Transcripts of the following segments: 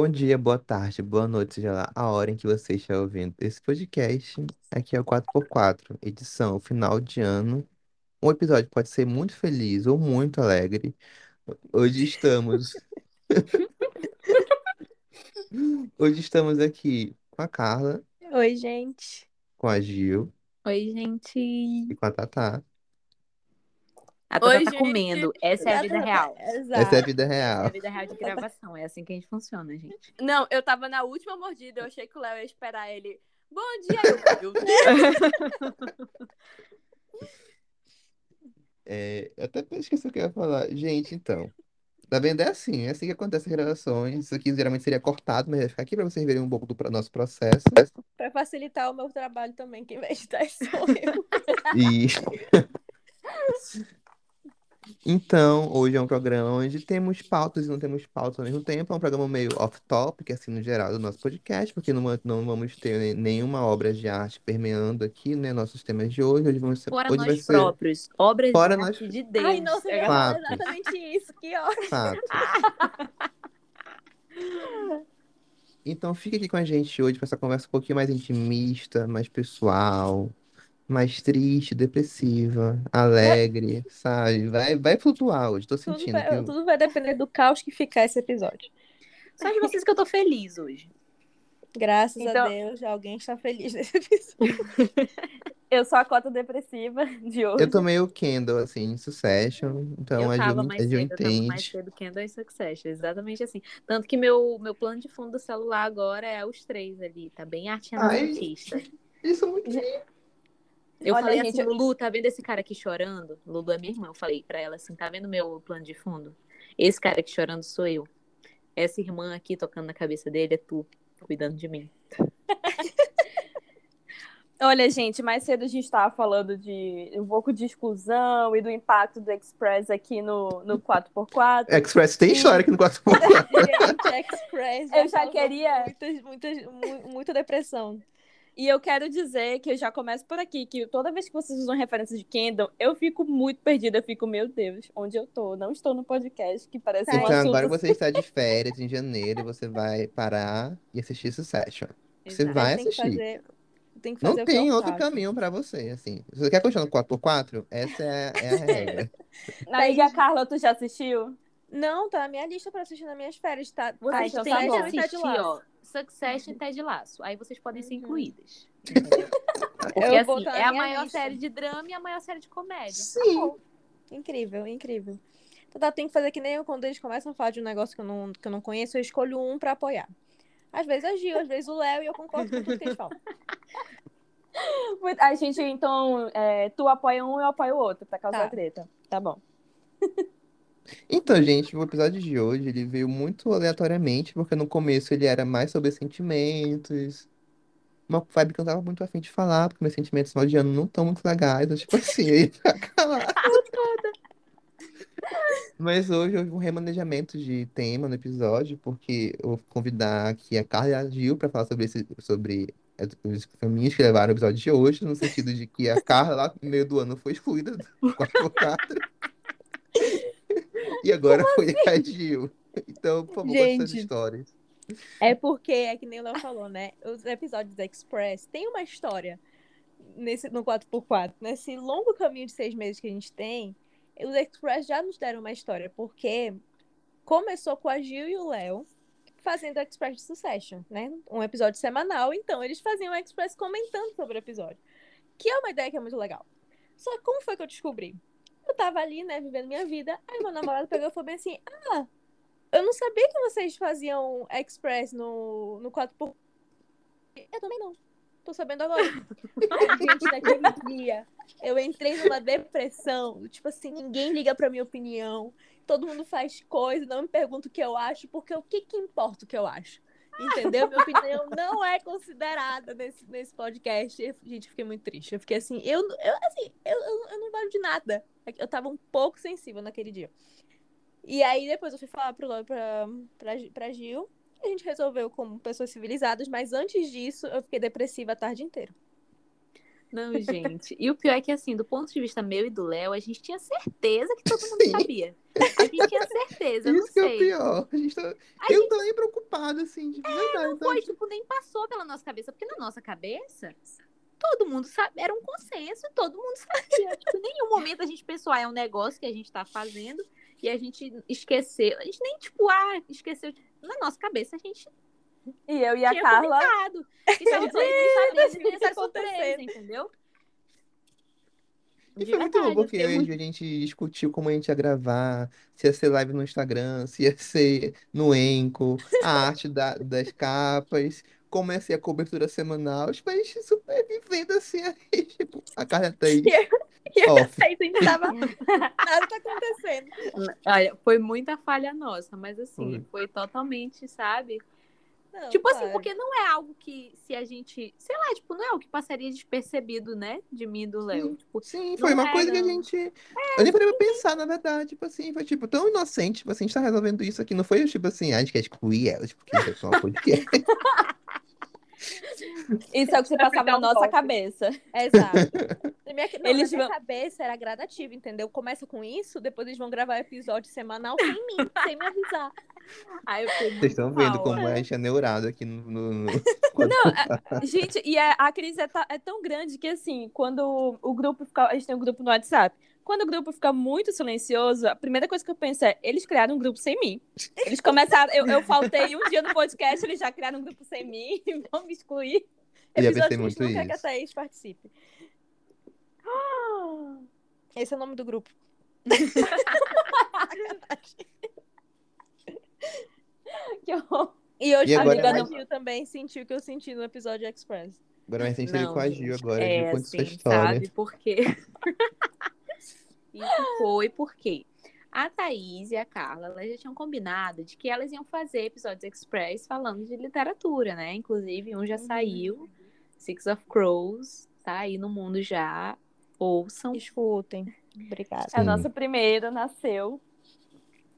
Bom dia, boa tarde, boa noite, seja lá a hora em que você está ouvindo esse podcast. Aqui é o 4x4, edição final de ano. Um episódio pode ser muito feliz ou muito alegre. Hoje estamos. Hoje estamos aqui com a Carla, Oi, gente. com a Gil Oi, gente. e com a Tatá. A Tata Oi, tá gente. comendo. Essa é a vida real. Exato. Essa é a vida Essa é a real. vida real de gravação. É assim que a gente funciona, gente. Não, eu tava na última mordida, eu achei que o Léo ia esperar ele. Bom dia, eu. Meu Deus. É, eu até esqueci o que eu ia falar. Gente, então. Tá vendo? É assim, é assim que acontece as gravações. Isso aqui geralmente seria cortado, mas vai ficar aqui pra vocês verem um pouco do pro- nosso processo. Pra facilitar o meu trabalho também, quem vai editar sou eu. E então, hoje é um programa onde temos pautas e não temos pautas ao mesmo tempo. É um programa meio off-topic, assim, no geral, do nosso podcast, porque não, não vamos ter ne- nenhuma obra de arte permeando aqui, né, nossos temas de hoje. Hoje, vamos ser, Fora hoje vai nós ser próprios. Obras Fora de nós- arte de Deus. Ai, nossa, É, exatamente isso, que ótimo. fato. Então, fica aqui com a gente hoje para essa conversa um pouquinho mais intimista, mais pessoal, mais triste, depressiva, alegre, sabe? Vai, vai flutuar hoje. Tô Tudo sentindo vai, que tudo vai depender do caos que ficar esse episódio. Só de vocês que eu tô feliz hoje. Graças a Então- Deus, alguém está feliz nesse episódio. eu sou a cota depressiva de hoje. Eu tomei o Kendall, assim, em Succession, então eu a tava Gil, mais a Gil cedo, eu tava mais entende. cedo que Candle e Succession. Exatamente assim. Tanto que meu, meu plano de fundo do celular agora é os três ali. Tá bem arte Ai. renascentista. Isso é muito Eu Olha, falei gente, assim, Lulu, tá vendo esse cara aqui chorando? Lulu é minha irmã. Eu falei pra ela assim, tá vendo meu plano de fundo? Esse cara aqui chorando sou eu. Essa irmã aqui tocando na cabeça dele é tu, cuidando de mim. Olha, gente, mais cedo a gente estava falando de um pouco de exclusão e do impacto do Express aqui no, no 4x4. Express tem história aqui no 4 Gente, Express Eu já queria- Muitas, muitas, mu- muita depressão. E eu quero dizer que eu já começo por aqui, que toda vez que vocês usam referência de Kendall, eu fico muito perdida. Eu fico, meu Deus, onde eu tô? Não estou no podcast, que parece um Então assunto... agora você está de férias em janeiro, você vai parar e assistir Succession. Você Exato. vai tem que assistir. fazer, tem que fazer Não tem outro faço. caminho pra você, assim. Se você quer continuar no 4x4, essa é, é a regra. Aí, a Carla, tu já assistiu? Não, tá na minha lista pra assistir nas minhas férias, tá? Vocês tá, têm tá que. Tá assistir, lado. ó, Succession e Ted Laço. Aí vocês podem ser Uhum. incluídas. Porque Eu assim, na é a maior lista. série de drama e a maior série de comédia. Sim. Incrível, incrível. Então tá, tem que fazer que nem eu, quando eles começam a falar de um negócio que eu não, que eu não conheço, eu escolho um pra apoiar. Às vezes a Gil, às vezes o Léo, e eu concordo com tudo que eles falam. A gente, então, é, tu apoia um e eu apoio o outro, pra causar Tá. treta. Tá bom. Então, gente, o episódio de hoje, ele veio muito aleatoriamente, porque no começo ele era mais sobre sentimentos. Uma vibe que eu tava muito afim de falar, porque meus sentimentos no final de ano não estão muito legais. Eu, tipo assim. Mas hoje houve um remanejamento de tema no episódio, porque eu vou convidar aqui a Carla Gil para falar sobre, esse, sobre os caminhos que levaram o episódio de hoje, no sentido de que a Carla, lá no meio do ano, foi excluída do 4x4. E agora foi a Gil. Então, por favor, essas histórias. É porque, é que nem o Léo falou, né? Os episódios da Express têm uma história nesse, no 4x4. Nesse longo caminho de seis meses que a gente tem, os Express já nos deram uma história, porque começou com a Gil e o Léo fazendo Express de Succession, né? Um episódio semanal, então eles faziam o Express comentando sobre o episódio. Que é uma ideia que é muito legal. Só que como foi que eu descobri? Eu tava ali, né, vivendo minha vida, aí meu namorado pegou e falou bem assim, ah, eu não sabia que vocês faziam Express no, no 4x. Eu também não. Tô sabendo agora. Gente, naquele dia, eu entrei numa depressão. Tipo assim, ninguém liga pra minha opinião. Todo mundo faz coisa, não me pergunta o que eu acho, porque o que que importa o que eu acho? Entendeu? Minha opinião não é considerada nesse, nesse podcast. Eu- Gente, fiquei muito triste. Eu fiquei assim, eu, eu, assim, eu, eu, eu não valho de nada. Eu tava um pouco sensível naquele dia. E aí depois eu fui falar pro, pra, pra, pra Gil. A gente resolveu como pessoas civilizadas, mas antes disso eu fiquei depressiva a tarde inteira. Não, gente. E o pior é que, assim, do ponto de vista meu e do Léo, a gente tinha certeza que todo mundo Sim. sabia. A gente tinha certeza, eu não Isso que é o sei. pior. A gente tá... A Eu gente tô nem preocupado, assim, de verdade. não foi, tipo, nem passou pela nossa cabeça, porque na nossa cabeça, todo mundo sabe, era um consenso e todo mundo sabia. tipo, em nenhum momento a gente pensou, ah, é um negócio que a gente tá fazendo e a gente esqueceu. A gente nem, tipo, ah, esqueceu. Na nossa cabeça, a gente E eu e a tinha Carla. comentado. E tava todo mundo sabendo, isso nem essa surpresa, acontecendo. entendeu? E foi muito bom, verdade, eu porque fiquei eu e a muito- a gente discutiu como a gente ia gravar, se ia ser live no Instagram, se ia ser no Enco, a arte da- das capas, como ia ser a cobertura semanal. Tipo, a gente super vivendo assim, aí, tipo, a Carla Thaís, E eu aí a gente tava. Nada tá acontecendo. Olha, foi muita falha nossa, mas assim, Foi. foi totalmente, sabe? Não, Tipo assim, porque não é algo que se a gente, sei lá, tipo, não é algo que passaria despercebido, né, de mim e do Léo. Tipo, Sim, foi uma é, coisa que a gente. Eu nem parei pra pensar, na verdade. Tipo assim, foi tipo tão inocente. Tipo assim, a gente tá resolvendo isso aqui. Não foi tipo assim, ah, a gente quer excluir ela, tipo, que a gente vai tomar podcast. Isso é o que você passava na nossa cabeça. Exato. Na minha, não, Eles na minha vão- cabeça era gradativo, entendeu? Começa com isso, depois eles vão gravar episódio semanal sem mim, sem me avisar. aí eu fiquei Vocês estão vendo como ó. a gente é neurado aqui no. no, no... quando- Gente, e a, a crise é, ta- é tão grande que, assim, quando o grupo fica. A gente tem um grupo no WhatsApp. Quando o grupo fica muito silencioso, a primeira coisa que eu penso é: eles criaram um grupo sem mim. Eles começaram. Eu, eu faltei um dia no podcast, eles já criaram um grupo sem mim, vão me excluir. Episódio que a gente muito não quer que a. Thaís participe. Esse é o nome do grupo. Que horror. E hoje E a agora- amiga Gil também sentiu o que eu senti no episódio Express. Agora vai a Gil gente, agora. é Gil, conta sua assim, história. sabe? Porque isso foi porque a Thaís e a Carla elas já tinham combinado de que elas iam fazer episódios express falando de literatura, né? Inclusive, um já saiu, Six of Crows, tá aí no mundo já. Ouçam. Escutem. Obrigada. A Sim. nossa primeira nasceu.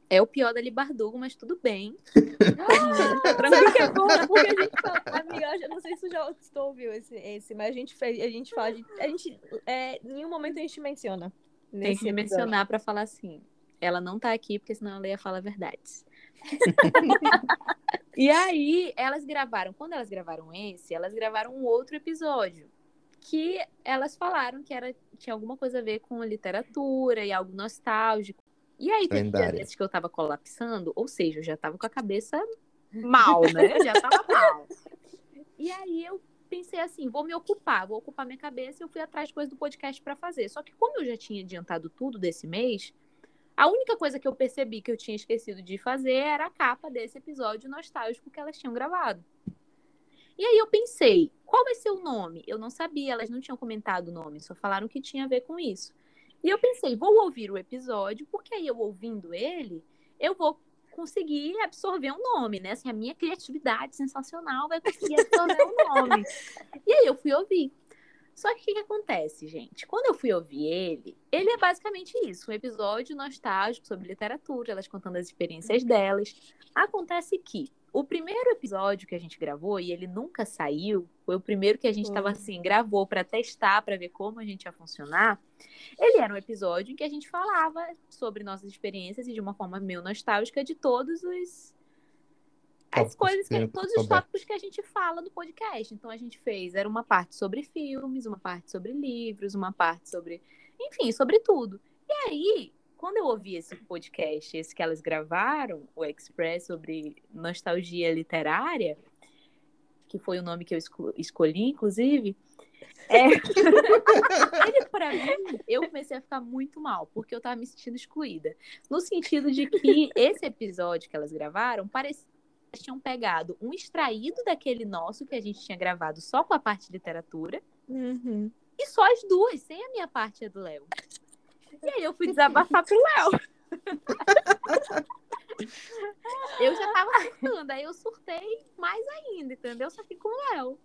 É o pior da Libardugo, mas tudo bem. Sabe o que é bom? Porque a gente fala, amiga, eu não sei se já ouviu esse, esse, mas a gente fez, a gente fala, de, a gente, é, em nenhum momento a gente menciona. Tem que mencionar pra falar assim. Ela não tá aqui, porque senão ela ia falar verdades. e aí, elas gravaram, quando elas gravaram esse, elas gravaram um outro episódio. Que elas falaram que era, tinha alguma coisa a ver com literatura e algo nostálgico. E aí, teve dia Lendária. desses que eu tava colapsando, ou seja, eu já tava com a cabeça mal, né? Já tava mal. E aí eu pensei assim, vou me ocupar, vou ocupar minha cabeça e eu fui atrás de coisas do podcast pra fazer. Só que como eu já tinha adiantado tudo desse mês, a única coisa que eu percebi que eu tinha esquecido de fazer era a capa desse episódio nostálgico que elas tinham gravado. E aí eu pensei, qual vai ser o nome? Eu não sabia, elas não tinham comentado o nome, só falaram que tinha a ver com isso. E eu pensei, vou ouvir o episódio, porque aí eu ouvindo ele, eu vou conseguir absorver um nome, né? Assim, a minha criatividade sensacional vai conseguir absorver um nome. E aí eu fui ouvir. Só que o que, que acontece, gente? Quando eu fui ouvir ele, ele é basicamente isso: um episódio nostálgico sobre literatura, elas contando as experiências delas. Acontece que o primeiro episódio que a gente gravou, e ele nunca saiu, foi o primeiro que a gente estava assim, gravou para testar, para ver como a gente ia funcionar. Ele era um episódio em que a gente falava sobre nossas experiências e de uma forma meio nostálgica de todos os as coisas que, todos os tópicos que a gente fala no podcast. Então a gente fez, era uma parte sobre filmes, uma parte sobre livros, uma parte sobre, enfim, sobre tudo. E aí, quando eu ouvi esse podcast, esse que elas gravaram, o Express sobre nostalgia literária, que foi o nome que eu esco- escolhi, inclusive, é... ele pra mim, eu comecei a ficar muito mal, porque eu tava me sentindo excluída. No sentido de que esse episódio que elas gravaram parecia que elas tinham pegado um extraído daquele nosso que a gente tinha gravado só com a parte de literatura Uhum. e só as duas, sem a minha parte e a do Léo. E aí eu fui desabafar pro Léo. Eu já tava surtando, aí eu surtei mais ainda, entendeu? Só que com o Léo.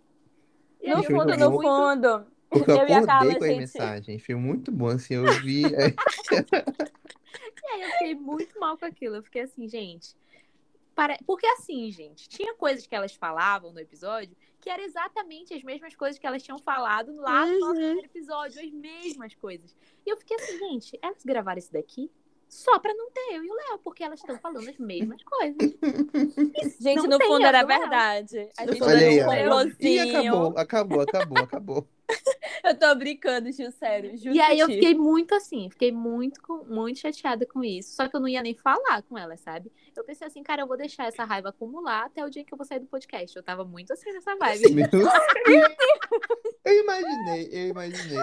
E No fundo, no muito- fundo. Porque eu Eu e a Carla, acordei com as gente. mensagens. Foi muito bom, assim, eu vi. é, E aí eu fiquei muito mal com aquilo. Eu fiquei assim, gente. Pare... Porque assim, gente, tinha coisas que elas falavam no episódio que era exatamente as mesmas coisas que elas tinham falado lá no nosso Uhum. primeiro episódio, as mesmas coisas. E eu fiquei assim, gente, elas gravaram isso daqui só pra não ter eu e o Léo, porque elas estão falando as mesmas coisas. Gente, Não no fundo era verdade. A gente Olha aí, um. E acabou, acabou, acabou, acabou. Eu tô brincando, Gil, sério. Juro E aí eu fiquei muito assim, fiquei muito, muito chateada com isso. Só que eu não ia nem falar com ela, sabe? Eu pensei assim, cara, eu vou deixar essa raiva acumular até o dia que eu vou sair do podcast. Eu tava muito assim nessa vibe. Meu. Eu imaginei, eu imaginei.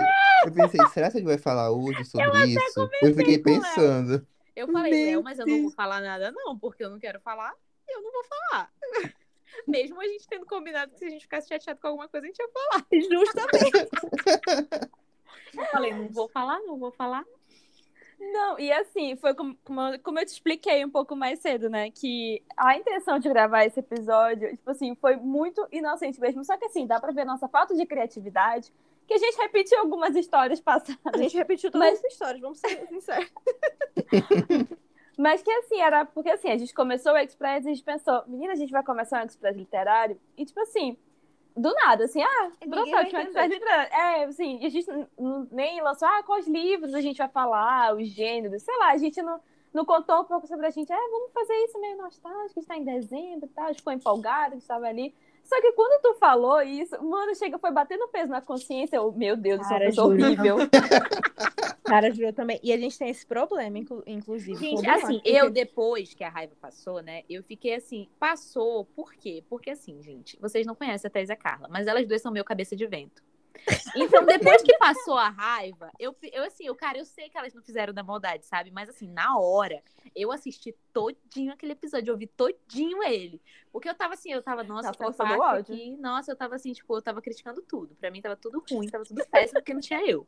Eu pensei, será que ele vai falar hoje sobre isso? Eu fiquei ela. pensando. Eu falei, Léo, mas eu não vou falar nada, não, porque eu não quero falar e eu não vou falar. Mesmo a gente tendo combinado que se a gente ficasse chateado com alguma coisa, a gente ia falar. Justamente. Eu falei, não vou falar, não vou falar. Não, e assim, foi como, como, eu- te expliquei um pouco mais cedo, né? Que a intenção de gravar esse episódio, tipo assim, foi muito inocente mesmo. Só que assim, dá pra ver nossa falta de criatividade, que a gente repetiu algumas histórias passadas. A gente repetiu todas Mas- as histórias, vamos ser sinceros. Mas que assim, era porque assim, a gente começou o Express e a gente pensou, menina, a gente vai começar um Express literário. E tipo assim, do nada, assim, ah, Ninguém brotou aqui. É, assim, a gente nem lançou, ah, quais livros a gente vai falar, os gêneros, sei lá, a gente não, não contou um pouco sobre a gente, ah, vamos fazer isso meio nostálgico, está em dezembro e tal, a gente ficou empolgado, gente estava ali. Só que quando tu falou isso, mano, chega, foi batendo peso na consciência, eu, meu Deus, isso é uma Cara, juro. horrível. Cara, juro também. E a gente tem esse problema, inclu- inclusive. Gente, assim, eu depois que a raiva passou, né? Eu fiquei assim, passou, por quê? Porque assim, gente, vocês não conhecem a Thais e a Carla, mas elas duas são meu cabeça de vento. Então, depois que passou a raiva, eu, eu assim, eu, cara, eu sei que elas não fizeram da maldade, sabe? Mas assim, na hora, eu assisti todinho aquele episódio, eu ouvi todinho ele. Porque eu tava assim, eu tava, nossa, Na essa força do parte ódio. aqui, nossa, eu tava assim, tipo, eu tava criticando tudo. Pra mim tava tudo ruim, tava tudo péssimo, porque não tinha eu.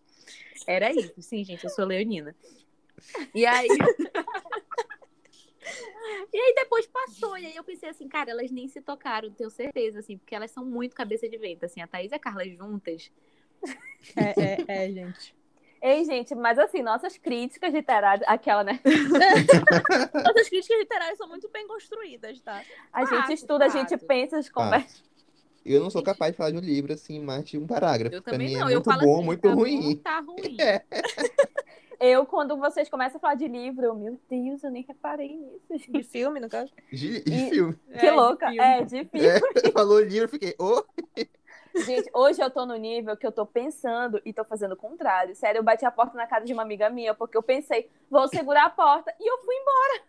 Era isso. Sim, gente, eu sou leonina. E aí. E aí depois passou, e aí eu pensei assim, cara, elas nem se tocaram, tenho certeza, assim, porque elas são muito cabeça de vento, assim, a Thaís e a Carla juntas. É, é, é, gente. Ei, gente, mas assim, nossas críticas literárias, aquela, né? Nossas críticas literárias são muito bem construídas, tá? A Fato, gente estuda, a gente pensa, a gente conversa. Eu não sou capaz de falar de um livro assim, mais de um parágrafo. Eu também mim não, é eu muito falo bom, assim, muito tá ruim. Bom, tá ruim. É. Eu, quando vocês começam a falar de livro, eu, meu Deus, eu nem reparei nisso. De filme, no caso. De, de E- filme. Que É, de louca. filme. É, de filme. É, falou livro, eu fiquei, ô, Gente, hoje eu tô no nível que eu tô pensando e tô fazendo o contrário. Sério, eu bati a porta na casa de uma amiga minha, porque eu pensei, vou segurar a porta. E eu fui embora.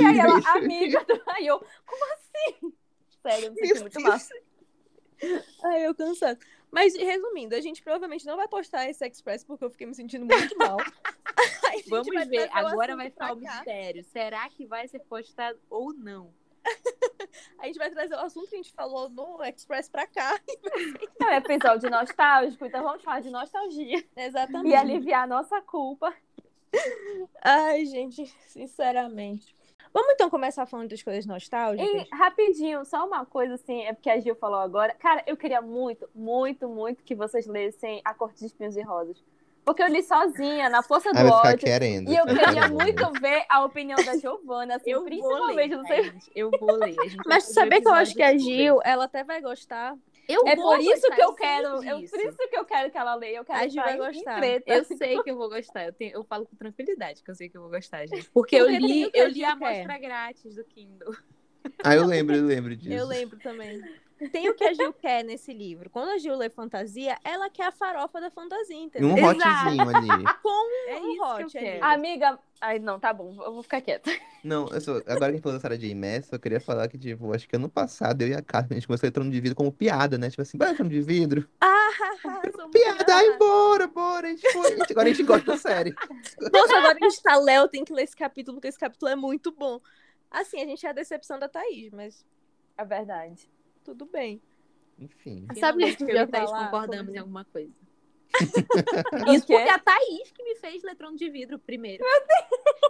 E aí ela, amiga, aí eu, como assim? Sério, eu me senti muito mal. Ai, eu cansado. Mas, resumindo, a gente provavelmente não vai postar esse Express porque eu fiquei me sentindo muito mal. Vamos ver, agora vai ficar o mistério. Será que vai ser postado ou não? A gente vai trazer o assunto que a gente falou no Express pra cá. É um episódio nostálgico, então vamos falar de nostalgia. Exatamente. E aliviar a nossa culpa. Ai, gente, sinceramente. Vamos então começar falando das coisas nostálgicas? E rapidinho, só uma coisa assim, é porque a Gil falou agora. Cara, eu queria muito, muito, muito que vocês lessem A Corte de Espinhos e Rosas. Porque eu li sozinha, na força do ah, ódio. querendo. E eu queria querendo. muito ver a opinião da Giovana, assim, Eu vou principalmente, ler, não sei. gente? Eu vou ler. Mas saber que eu acho que a. Gil, ela até vai gostar. Eu É vou por isso gostar, que eu quero, disso. por isso que eu quero que ela leia, eu quero A estar vai gostar. treta. Eu sei que eu vou gostar. Eu, tenho, eu falo com tranquilidade que eu sei que eu vou gostar, gente. Porque eu li, eu li a amostra grátis do Kindle. Ah, eu lembro, eu lembro disso. Eu lembro também. Tem o que a Gil quer nesse livro. Quando a Gil lê fantasia, ela quer a farofa da fantasia, E entendeu? um Exato. hotzinho ali. É Um hot que ali. Amiga, ai não, tá bom, eu vou ficar quieta. Não, eu sou, agora que a gente falou da Sarah J. Maas, eu queria falar que, tipo, acho que ano passado eu e a Carla, a gente começou a trono de vidro como piada, né? Tipo assim, bora trono de vidro. Muito Piada, ai, bora, bora. A gente foi. Agora a gente gosta da série. Nossa, agora que a gente tá Léo, tem que ler esse capítulo, porque esse capítulo é muito bom. Assim, a gente é a decepção da Thaís, mas É verdade. Tudo bem. Enfim. Sabe que eu e Thaís concordamos em alguma coisa. O Isso porque a Thaís que me fez Letrão de Vidro primeiro.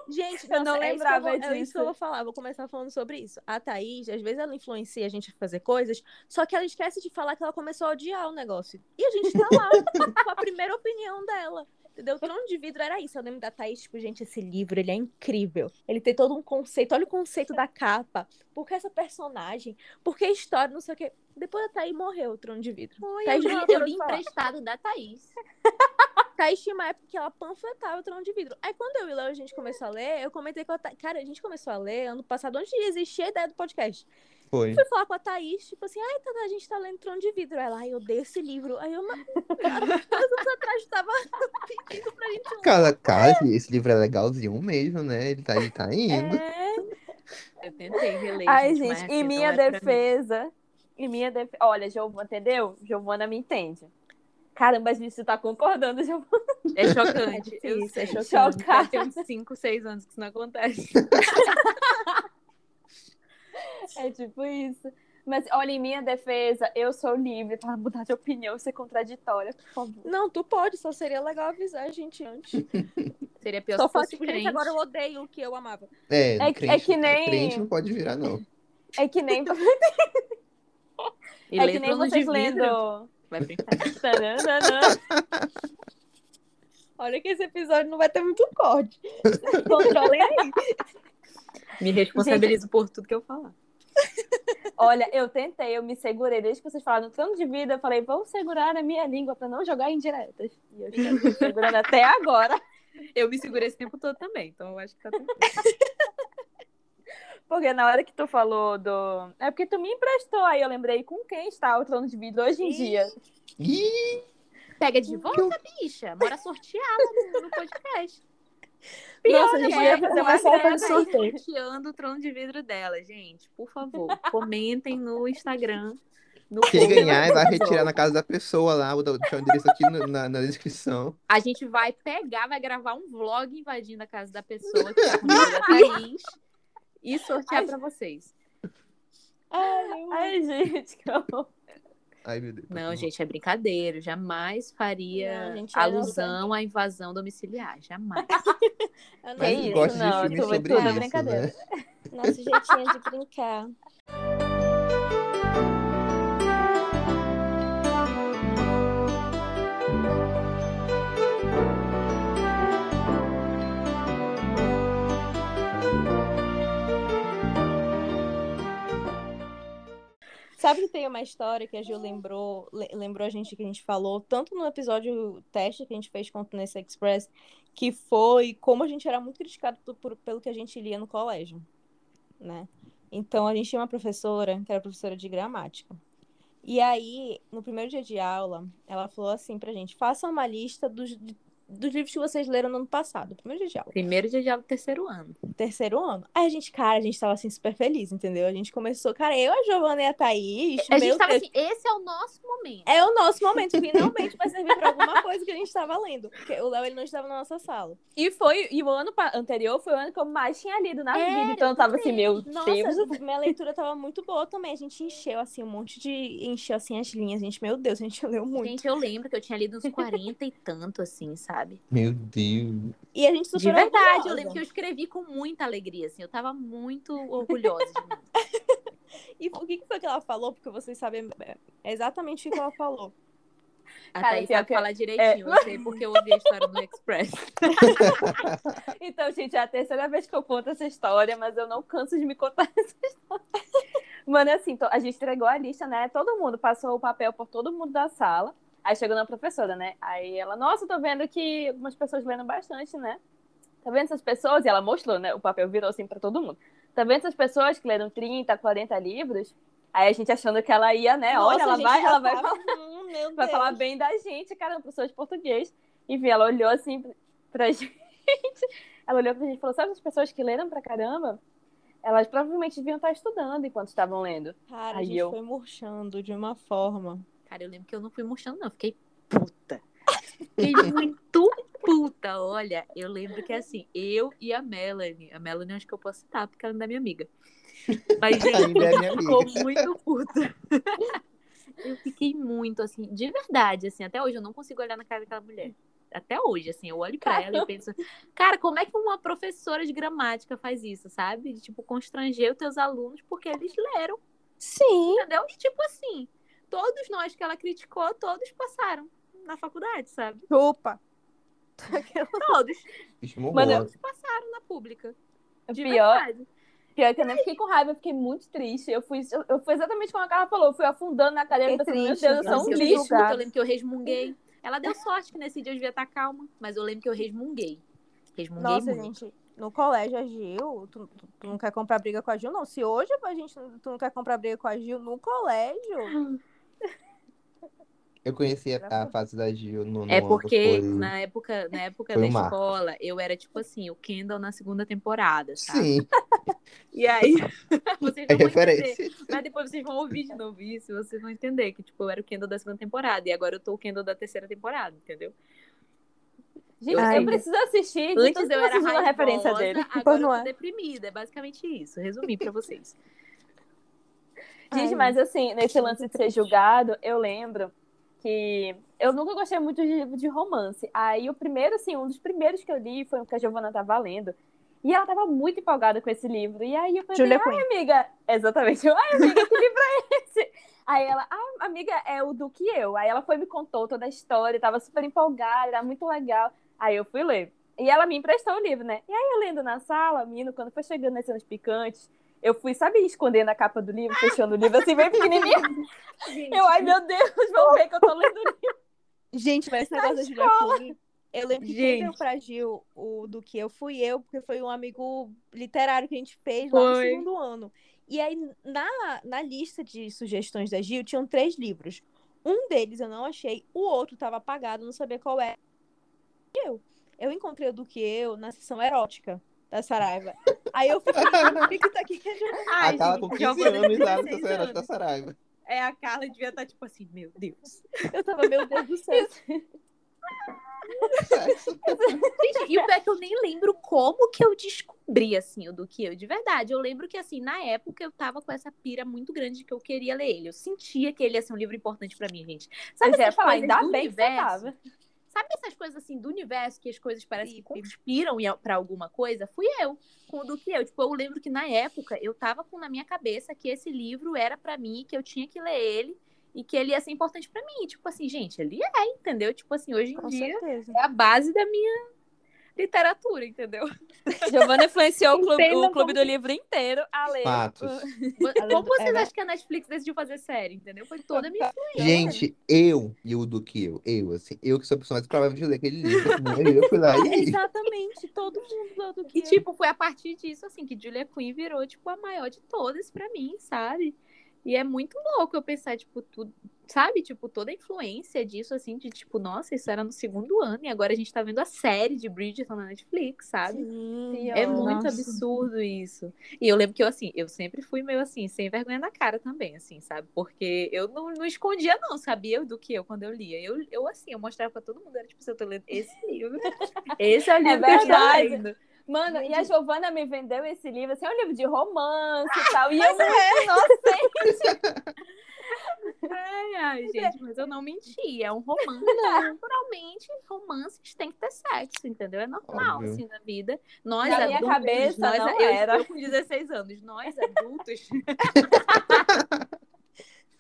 Gente, Eu nossa, não é isso eu lembrava vou- É isso disso. que eu vou falar, vou começar falando sobre isso. A Thaís, às vezes ela influencia a gente a fazer coisas, só que ela esquece de falar que ela começou a odiar o negócio. E a gente tá lá com a primeira opinião dela. Entendeu? O Trono de Vidro era isso. Eu lembro da Thaís, tipo, gente, esse livro, ele é incrível. Ele tem todo um conceito. Olha o conceito da capa. Por que essa personagem? Por que a história? Não sei o quê. Depois a Thaís morreu, o trono de vidro. Foi, Thaís eu, eu li emprestado da Thaís. Thaís tinha uma época que ela panfletava o trono de vidro. Aí quando eu e o Léo a gente começou a ler, eu comentei com a Thaís. Cara, a gente começou a ler ano passado, antes de existir a ideia do podcast. Foi. Fui falar com a Thaís, tipo assim, ai, Tata, a gente tá lendo Trono de Vidro. Ela, ai, eu odeio esse livro. Aí eu, mas, anos atrás tava pedindo pra gente ler. Cara, cara, esse, livro é legalzinho mesmo, né? Ele tá, ele tá indo. É, Eu tentei reler, Ai, gente, assim, em não minha é defesa, em minha defesa. Olha, Giovana, entendeu? Giovana me entende. Caramba, a gente tá concordando, Giovana. É chocante. É eu difícil, é sei. chocante. Deve ter uns 5, 6 anos que isso não acontece. É tipo isso. Mas olha, em minha defesa, eu sou livre para mudar de opinião e ser contraditória, por favor. Não, tu pode, só seria legal avisar a gente antes. Seria pior Só se fosse tipo, gente, crente. agora eu odeio o que eu amava. É, É que- crente, é que nem- crente não pode virar, não. É que nem, é que nem vocês lendo. Vai. Tananana. Olha que esse episódio não vai ter muito corte. Controlem aí. Me responsabilizo por tudo que eu falar. Olha, eu tentei, eu me segurei. Desde que vocês falaram no trono de vida, eu falei, vou segurar a minha língua para não jogar indiretas. E eu estou me segurando até agora. Eu me segurei esse tempo todo também, então eu acho que tá tudo Porque na hora que tu falou do. É porque tu me emprestou, aí eu lembrei com quem está o trono de vidro hoje em dia. Ih, Pega de volta, bicha. Bora sortear lá no, no podcast. Nossa, a gente né? ia fazer uma falta de sorteio. sorteando o trono de vidro dela, gente. Por favor, comentem no Instagram. No quem ganhar vai retirar na casa da pessoa lá, vou deixar o endereço aqui no- na, na descrição. A gente vai pegar, vai gravar um vlog invadindo a casa da pessoa que nome da Thaís e sortear Ai. pra vocês. Ai, Ai, gente, que horror. Ai, meu Deus. Não, gente, é brincadeira. Eu jamais faria Não, gente, é alusão à invasão domiciliar. Jamais. eu Mas Que eu isso, gosto não, de filmes sobre é isso, brincadeira. né? Nosso jeitinho de brincar. Sabe que tem uma história que a Gil lembrou, le- lembrou a gente que a gente falou, tanto no episódio teste que a gente fez quanto nesse Express, que foi como a gente era muito criticado por- por- pelo que a gente lia no colégio, né? Então a gente tinha uma professora, que era professora de gramática. E aí, no primeiro dia de aula, ela falou assim pra gente: façam uma lista dos, dos livros que vocês leram no ano passado, primeiro dia de aula. Primeiro dia de aula do terceiro ano. terceiro ano. Aí a gente, cara, a gente tava assim super feliz, entendeu? A gente começou, cara, eu, a Giovana e a Thaís, A meu gente tava Deus, assim, esse é o nosso momento. é o nosso momento, finalmente vai servir pra alguma coisa que a gente tava lendo. Porque o Léo, ele não estava na nossa sala. E foi, e o ano anterior foi o ano que eu mais tinha lido na Era, vida. Então eu tava assim, meu Nossa, Deus. minha leitura tava muito boa também. A gente encheu, assim, um monte de... Encheu, assim, as linhas. Gente, meu Deus, a gente leu muito. Gente, eu lembro que eu tinha lido uns 40 e tanto, assim, sabe? Meu Deus. E a gente super De verdade, eu orgulhosa. lembro que eu escrevi com muita alegria, assim. Eu tava muito orgulhosa de mim. E o que que foi que ela falou? Porque vocês sabem é, exatamente o que ela falou. A Cara, Thaís sabe que- falar direitinho, eu sei porque eu ouvi a história do Express. Então, gente, é a terceira vez que eu conto essa história, mas eu não canso de me contar essa história. Mano, é assim, a gente entregou a lista, né? Todo mundo passou o papel por todo mundo da sala. Aí chegou na professora, né? Aí ela, nossa, tô vendo que algumas pessoas lendo bastante, né? Tá vendo essas pessoas? E ela mostrou, né? O papel virou assim pra todo mundo. Tá vendo essas pessoas que leram 30, 40 livros? Aí a gente achando que ela ia, né? Nossa, Olha, ela a vai, ela vai tava- falar Hum, vai falar bem da gente, cara, professor de português. Enfim, ela olhou assim pra gente. Ela olhou pra gente e falou: sabe as pessoas que leram pra caramba? Elas provavelmente deviam estar estudando enquanto estavam lendo. Cara, a Aí gente eu- foi murchando de uma forma. Cara, eu lembro que eu não fui murchando, não. Fiquei puta. Fiquei muito puta. Olha, eu lembro que assim, eu e a Melanie. A Melanie acho que eu posso citar, porque ela ainda é minha amiga. Mas, gente, é gente ficou amiga. muito puta. Eu fiquei muito, assim, de verdade, assim, até hoje eu não consigo olhar na cara daquela mulher. Até hoje, assim, eu olho pra ela e penso, cara, como é que uma professora de gramática faz isso, sabe? De, tipo, constranger os teus alunos porque eles leram, Sim. entendeu? E, tipo assim, todos nós que ela criticou, todos passaram na faculdade, sabe? Chupa. Todos. Mano, Todos passaram na pública. De Pior, verdade. Pior que eu nem fiquei com raiva, eu fiquei muito triste. Eu fui, eu, eu fui exatamente como a Carla falou, eu fui afundando na cadeira pensando, meu triste, Deus, eu sou um lixo. eu lembro que eu resmunguei. Ela deu sorte que nesse dia eu devia estar calma, mas eu lembro que eu resmunguei. Resmunguei Nossa, muito. gente, no colégio a Gil, tu, tu- tu não quer comprar briga com a Gil, não. Se hoje a gente tu não quer comprar briga com a Gil no colégio, Eu conheci a, a fase da Gil no, no É porque foi- na época, na época foi da escola, eu era tipo assim, o Kendall na segunda temporada, sabe? Sim, E aí, vocês é vão entender. referência. Mas depois vocês vão ouvir de novo isso e vocês vão entender que, tipo, eu era o Kendall da segunda temporada e agora eu tô o Kendall da terceira temporada, entendeu? Gente, Ai. eu preciso assistir. Antes eu era raivosa, referência dele. agora não eu é? tô deprimida. É basicamente isso. Resumi pra vocês. Gente, Ai, mas assim, nesse lance de ser julgado, eu lembro que eu nunca gostei muito de livro de romance. Aí o primeiro, assim, um dos primeiros que eu li foi o que a Giovana tava lendo. E ela tava muito empolgada com esse livro. E aí eu falei, Julia ai, Quinn. amiga, exatamente, ai, amiga, que livro é esse? Aí ela, ah, amiga, é o do que eu. Aí ela foi me contou toda a história, tava super empolgada, era muito legal. Aí eu fui ler. E ela me emprestou o livro, né? E aí eu lendo na sala, menino, quando foi chegando nas cenas picantes, eu fui, sabe, escondendo a capa do livro, fechando o livro assim, bem pequenininho. Eu, ai meu Deus, vão ver que eu tô lendo o livro. Gente, mas esse Na negócio da Julia Quinn, eu lembro que quem Gente. deu pra Gil o do que eu fui eu, porque foi um amigo literário que a gente fez lá no Foi. segundo ano. E aí, na, na lista de sugestões da Gil, tinham três livros. Um deles eu não achei, o outro tava apagado, não sabia qual era. Eu. Eu encontrei o do que eu na sessão erótica da Saraiva. Aí eu fiquei, o que que tá aqui? A Carla com 15 anos lá no 16 Terceira da. Saraiva. É, a Carla devia estar tipo assim, meu Deus. Eu tava, meu Deus do céu. Gente, e o pior é que eu nem lembro como que eu descobri, assim, o do que eu, de verdade. Eu lembro que, assim, na época eu tava com essa pira muito grande de que eu queria ler ele. Eu sentia que ele ia ser um livro importante pra mim, gente. Sabe Mas eu ia essas falar, ainda bem que você universo? tava. Sabe essas coisas assim do universo que as coisas parecem que conspiram pra alguma coisa? Fui eu, com o do que eu. Tipo, eu lembro que na época eu tava com na minha cabeça que esse livro era pra mim, que eu tinha que ler ele e que ele ia ser importante pra mim. Tipo assim, gente, ele é, entendeu? Tipo assim, hoje em Com dia certeza. é a base da minha literatura, entendeu? Giovana influenciou o clube, o clube como- do livro inteiro a ler. Fatos. Como vocês É, né? acham que a Netflix decidiu fazer série, entendeu? Foi toda a minha Gente, eu e o do que eu, eu, assim, eu que sou a pessoa mais provável de ler aquele livro, eu fui lá e Exatamente, todo mundo do que E, eu. tipo, foi a partir disso, assim, que Julia Quinn virou, tipo, a maior de todas pra mim, sabe? E é muito louco eu pensar, tipo, tudo, sabe? Tipo, toda a influência disso, assim, de, tipo, nossa, isso era no segundo ano e agora a gente tá vendo a série de Bridgerton na Netflix, sabe? Sim, É Nossa. muito absurdo isso. E eu lembro que eu, assim, eu sempre fui meio assim, sem vergonha na cara também, assim, sabe? Porque eu não, não escondia, não, sabia do que eu quando eu lia. Eu, eu assim, eu mostrava pra todo mundo, era tipo, se eu tô lendo esse livro. Esse é o livro que eu verdade. lendo. Mano, e a Giovana me vendeu esse livro, assim, é um livro de romance e tal. E eu, muito inocente. Ai, ai, gente, mas eu não menti. É um romance. Naturalmente, romances têm que ter sexo, entendeu? É normal, Óbvio. assim, na vida. Nós Na minha adultos, cabeça, nós, não eu, era. eu com 16 anos, nós adultos.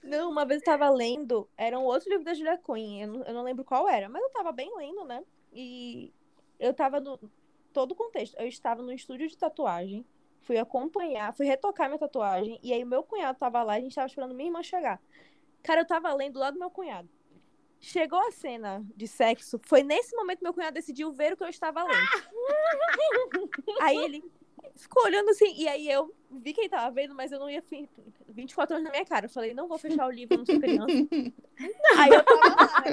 Não, uma vez eu tava lendo, era um outro livro da Julia Quinn, eu não, eu não lembro qual era, mas eu tava bem lendo, né? E eu tava no todo o contexto. Eu estava no estúdio de tatuagem, fui acompanhar, fui retocar minha tatuagem, e aí meu cunhado tava lá, a gente tava esperando minha irmã chegar. Cara, eu tava lendo lá do meu cunhado. Chegou a cena de sexo, foi nesse momento que meu cunhado decidiu ver o que eu estava lendo. aí ele ficou olhando assim, e aí eu vi que ele tava vendo, mas eu não ia fi- 24 anos na minha cara. Eu falei, não vou fechar o livro, não sou criança. aí eu tava lá.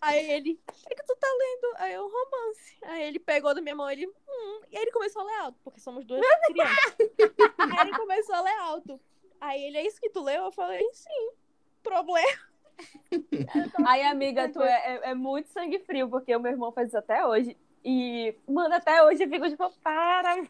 Aí ele, o que, que tu tá lendo? Aí eu, romance. Aí ele pegou da minha mão, ele, hum. E aí ele começou a ler alto, porque somos duas crianças. aí ele começou a ler alto. Aí ele, é isso que tu leu? Eu falei, sim. Problema. Aí, amiga, tu é, é- é muito sangue frio, porque o meu irmão faz isso até hoje. E, mano, até hoje eu fico tipo, para.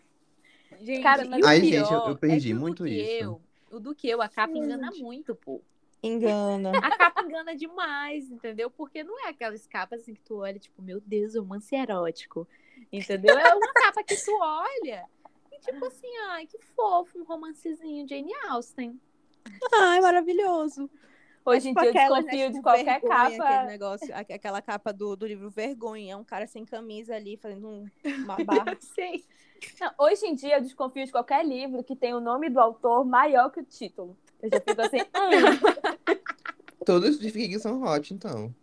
Gente, Cara, e Ai, pior gente, eu- eu perdi é o do muito isso. Eu, o do que eu, a capa engana muito, pô. Engana. A capa engana demais, entendeu? Porque não é aquelas capas assim que tu olha, tipo, meu Deus, romance erótico. Entendeu? É uma capa que tu olha e tipo assim, ai, que fofo, um romancezinho Jane Austen. Ai, maravilhoso. Hoje em Tipo dia eu né, desconfio tipo, de qualquer vergonha, Aquele capa. negócio, aque- aquela capa do, do livro Vergonha. É um cara sem camisa ali, fazendo um- uma barra. Sim. Não, hoje em dia eu desconfio de qualquer livro que tem o nome do autor maior que o título. Eu já fico assim, hum, Todos de King são hot, então.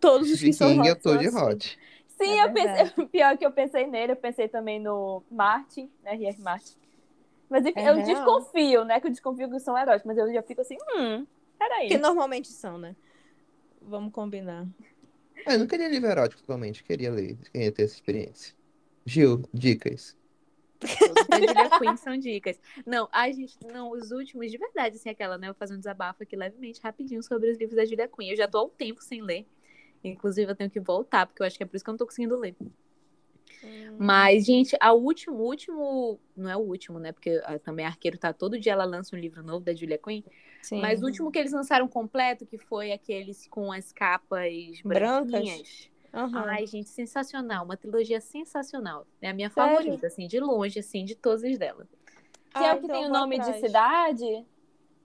Todos os que são eu hot tô são de hot. Sim, É eu pensei. Pior que eu pensei nele, eu pensei também no Martin, né? R.R. Martin. Mas enfim, É eu real. desconfio, né? Que eu desconfio que são heróis, mas eu já fico assim, hum, peraí. Que normalmente são, né? Vamos combinar. Ah, eu não queria livro erótico totalmente, queria ler, queria ter essa experiência. Gil, dicas. Todos da Julia Quinn são dicas. Não, a gente, não, os últimos, de verdade, assim, aquela, né? Eu vou fazer um desabafo aqui levemente, rapidinho, sobre os livros da Julia Quinn. Eu já tô há um tempo sem ler. Inclusive, eu tenho que voltar, porque eu acho que é por isso que eu não tô conseguindo ler. Mas, gente, a último, o último. Não é o último, né? Porque ah, também a Arqueiro tá todo dia ela lança um livro novo da Julia Quinn. Sim. Mas o último que eles lançaram completo, que foi aqueles com as capas Brancas? Aham. Ai, gente, sensacional. Uma trilogia sensacional. É a minha Sério? favorita, assim, de longe, assim, de todas dela. Que é Ah, o que então tem o nome de atrás. cidade.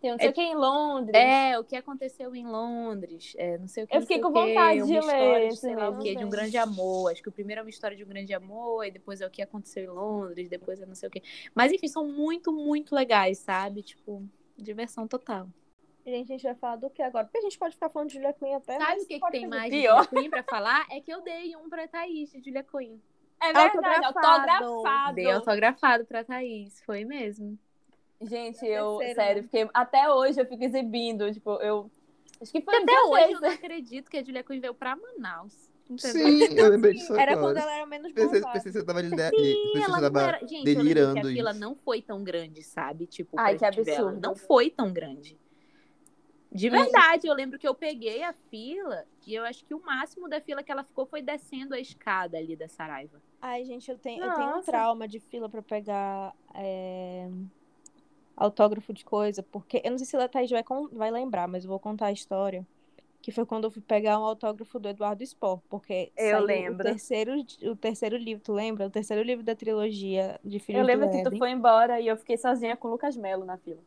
Tem não sei o que em Londres. É, o que aconteceu em Londres. É, não sei o que. Eu fiquei com vontade de história ler de sei lá o quê, de um grande amor. Acho que o primeiro é uma história de um grande amor, e depois é o que aconteceu em Londres, depois é não sei o quê. Mas enfim, são muito, muito legais, sabe? Tipo, diversão total. Gente, a gente vai falar do que agora? Porque a gente pode ficar falando de Julia Quinn até. Sabe o que, que tem mais de. Julia Quinn pra falar? É que eu dei um pra Thaís, de Julia Quinn. É verdade, Autografado. autografado. Dei autografado pra Thaís, foi mesmo. Gente, eu, Terceiro, sério, né? fiquei. Até hoje eu fico exibindo. Tipo, eu. Acho que foi Até hoje eu não acredito que a Julia Quinn veio pra Manaus. Entendeu? Sim, eu lembrei disso Era quando ela era menos Pensei, pensei que você tava, pensei Sim, você ela tava era. Gente, eu lembro que delirando a fila isso. não foi tão grande, sabe? Tipo, Ai, que gente absurdo. Não foi tão grande. De verdade, eu lembro que eu peguei a fila e eu acho que o máximo da fila que ela ficou foi descendo a escada ali da Saraiva. Ai, gente, eu tenho, eu tenho um trauma de fila pra pegar é, autógrafo de coisa, porque eu não sei se a Thaís vai, vai lembrar, mas eu vou contar a história. Que foi quando eu fui pegar um autógrafo do Eduardo Spor, porque Eu lembro. O terceiro, o terceiro livro, tu lembra? O terceiro livro da trilogia de Filhos Eu lembro do que tu foi embora e eu fiquei sozinha com o Lucas Melo na fila.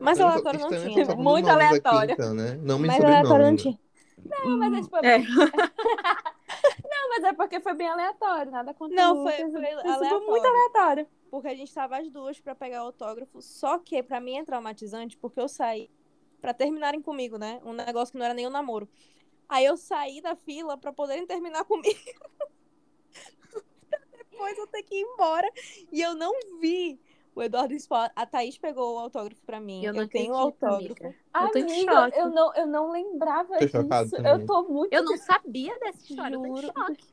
Mas Estamos- aleatório não tinha, falando Muito nomes aqui, aleatório. então, né? Nome e Mas aleatório não tinha. Não, mas é tipo. É. Não, mas é porque foi bem aleatório, nada contra Não, o foi, foi aleatório. muito aleatório. Porque a gente tava as duas pra pegar autógrafo, só que pra mim é traumatizante porque eu saí pra terminarem comigo, né? Um negócio que não era nem um namoro. Aí eu saí da fila pra poderem terminar comigo. Depois eu ter que ir embora e eu não vi o Eduardo Sport. A Thaís pegou o autógrafo pra mim. Eu Eu, não tenho o autógrafo. amiga. Eu tô em Amiga, choque. eu não, eu não lembrava Tô disso. também. Eu tô muito. Eu não sabia dessa história, eu tô em Juro. choque.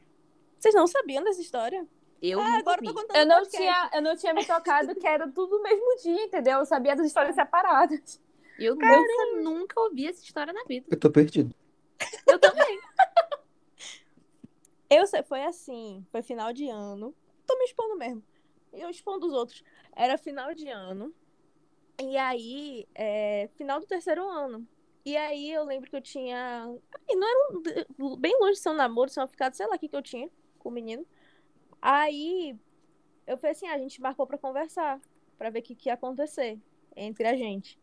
Vocês não sabiam dessa história? Eu Ah, agora eu tô contando Eu não, podcast. tinha, eu não tinha me tocado que era tudo no mesmo dia, entendeu? Eu sabia das histórias separadas. Eu nunca, nunca ouvi essa história na vida. Eu tô perdido. Eu também. Eu sei, foi assim, foi final de ano. Tô me expondo mesmo. Eu expondo os outros. Era final de ano. E aí, é, final do terceiro ano. E aí eu lembro que eu tinha. E não era um- bem longe de ser um namoro, se eu ficado, sei lá o que que eu tinha com o menino. Aí eu falei assim: ah, a gente marcou pra conversar, pra ver o que, que ia acontecer entre a gente.